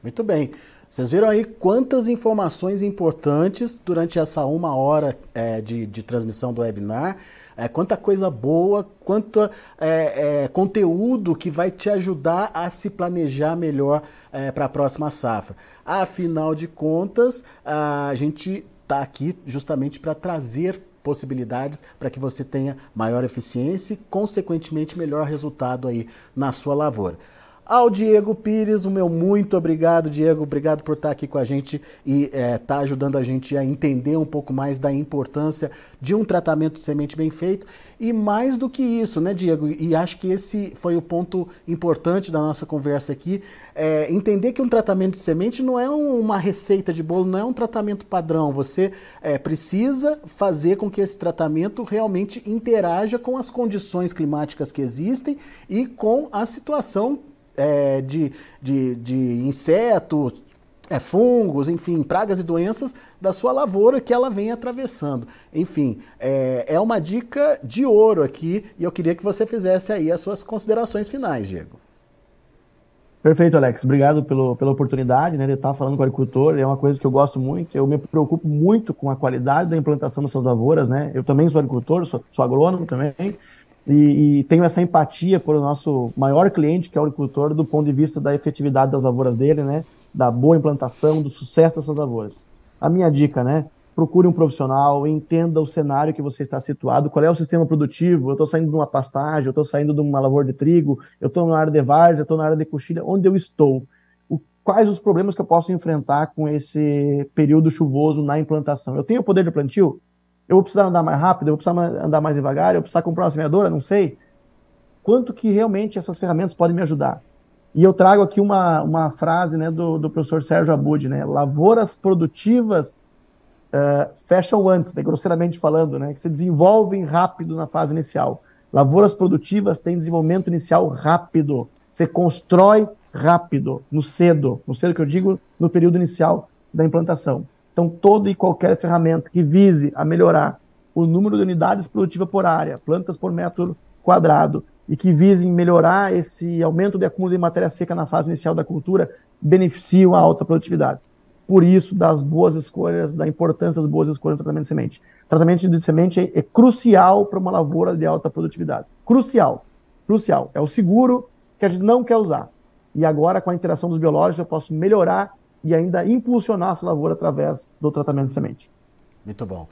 Muito bem. Vocês viram aí quantas informações importantes durante essa uma hora é, de, de transmissão do webinar. É, quanta coisa boa, quanto é, é, conteúdo que vai te ajudar a se planejar melhor é, para a próxima safra. Afinal de contas, a gente está aqui justamente para trazer possibilidades para que você tenha maior eficiência e, consequentemente, melhor resultado aí na sua lavoura. Ao Diego Pires, o meu muito obrigado, Diego. Obrigado por estar aqui com a gente e estar é, tá ajudando a gente a entender um pouco mais da importância de um tratamento de semente bem feito. E mais do que isso, né, Diego? E acho que esse foi o ponto importante da nossa conversa aqui. É, entender que um tratamento de semente não é uma receita de bolo, não é um tratamento padrão. Você é, precisa fazer com que esse tratamento realmente interaja com as condições climáticas que existem e com a situação é, de, de, de insetos, é, fungos, enfim, pragas e doenças da sua lavoura que ela vem atravessando. Enfim, é, é uma dica de ouro aqui e eu queria que você fizesse aí as suas considerações finais, Diego. Perfeito, Alex. Obrigado pelo, pela oportunidade né, de estar falando com o agricultor. É uma coisa que eu gosto muito. Eu me preocupo muito com a qualidade da implantação dessas lavouras. Né? Eu também sou agricultor, sou, sou agrônomo também e, e, tenho essa empatia por o nosso maior cliente, que é o agricultor, do ponto de vista da efetividade das lavouras dele, né? Da boa implantação, do sucesso dessas lavouras. A minha dica, né? Procure um profissional, entenda o cenário que você está situado, qual é o sistema produtivo. Eu estou saindo de uma pastagem, eu estou saindo de uma lavoura de trigo, eu estou na área de várzea, eu estou na área de coxilha, onde eu estou? O, quais os problemas que eu posso enfrentar com esse período chuvoso na implantação? Eu tenho o poder de plantio? Eu vou precisar andar mais rápido, eu vou precisar andar mais devagar, eu vou precisar comprar uma semeadora, não sei. Quanto que realmente essas ferramentas podem me ajudar? E eu trago aqui uma, uma frase né, do, do professor Sérgio Abud, né? Lavouras produtivas uh, fecham antes, né, grosseiramente falando, né? Que se desenvolvem rápido na fase inicial. Lavouras produtivas têm desenvolvimento inicial rápido. Você constrói rápido, no cedo, no cedo que eu digo, no período inicial da implantação. Então, toda e qualquer ferramenta que vise a melhorar o número de unidades produtivas por área, plantas por metro quadrado, e que visem melhorar esse aumento de acúmulo de matéria seca na fase inicial da cultura, beneficiam a alta produtividade. Por isso, das boas escolhas, da importância das boas escolhas no tratamento de semente. tratamento de semente é, é crucial para uma lavoura de alta produtividade. Crucial. Crucial. É o seguro que a gente não quer usar. E agora, com a interação dos biológicos, eu posso melhorar e ainda impulsionar essa lavoura através do tratamento de semente. Muito bom.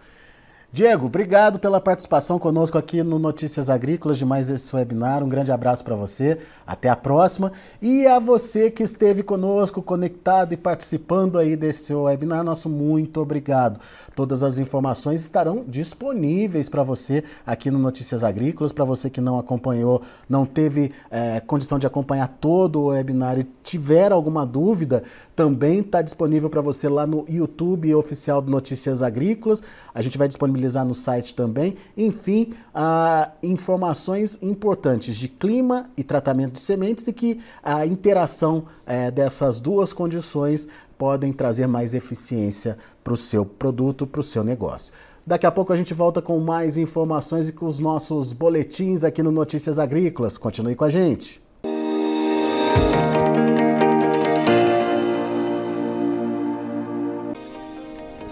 Diego, obrigado pela participação conosco aqui no Notícias Agrícolas de mais esse webinar. Um grande abraço para você, até a próxima. E a você que esteve conosco, conectado e participando aí desse webinar, nosso muito obrigado. Todas as informações estarão disponíveis para você aqui no Notícias Agrícolas. Para você que não acompanhou, não teve é, condição de acompanhar todo o webinar e tiver alguma dúvida, também está disponível para você lá no YouTube oficial do Notícias Agrícolas. A gente vai disponibilizar no site também. Enfim, ah, informações importantes de clima e tratamento de sementes e que a interação é, dessas duas condições podem trazer mais eficiência para o seu produto, para o seu negócio. Daqui a pouco a gente volta com mais informações e com os nossos boletins aqui no Notícias Agrícolas. Continue com a gente.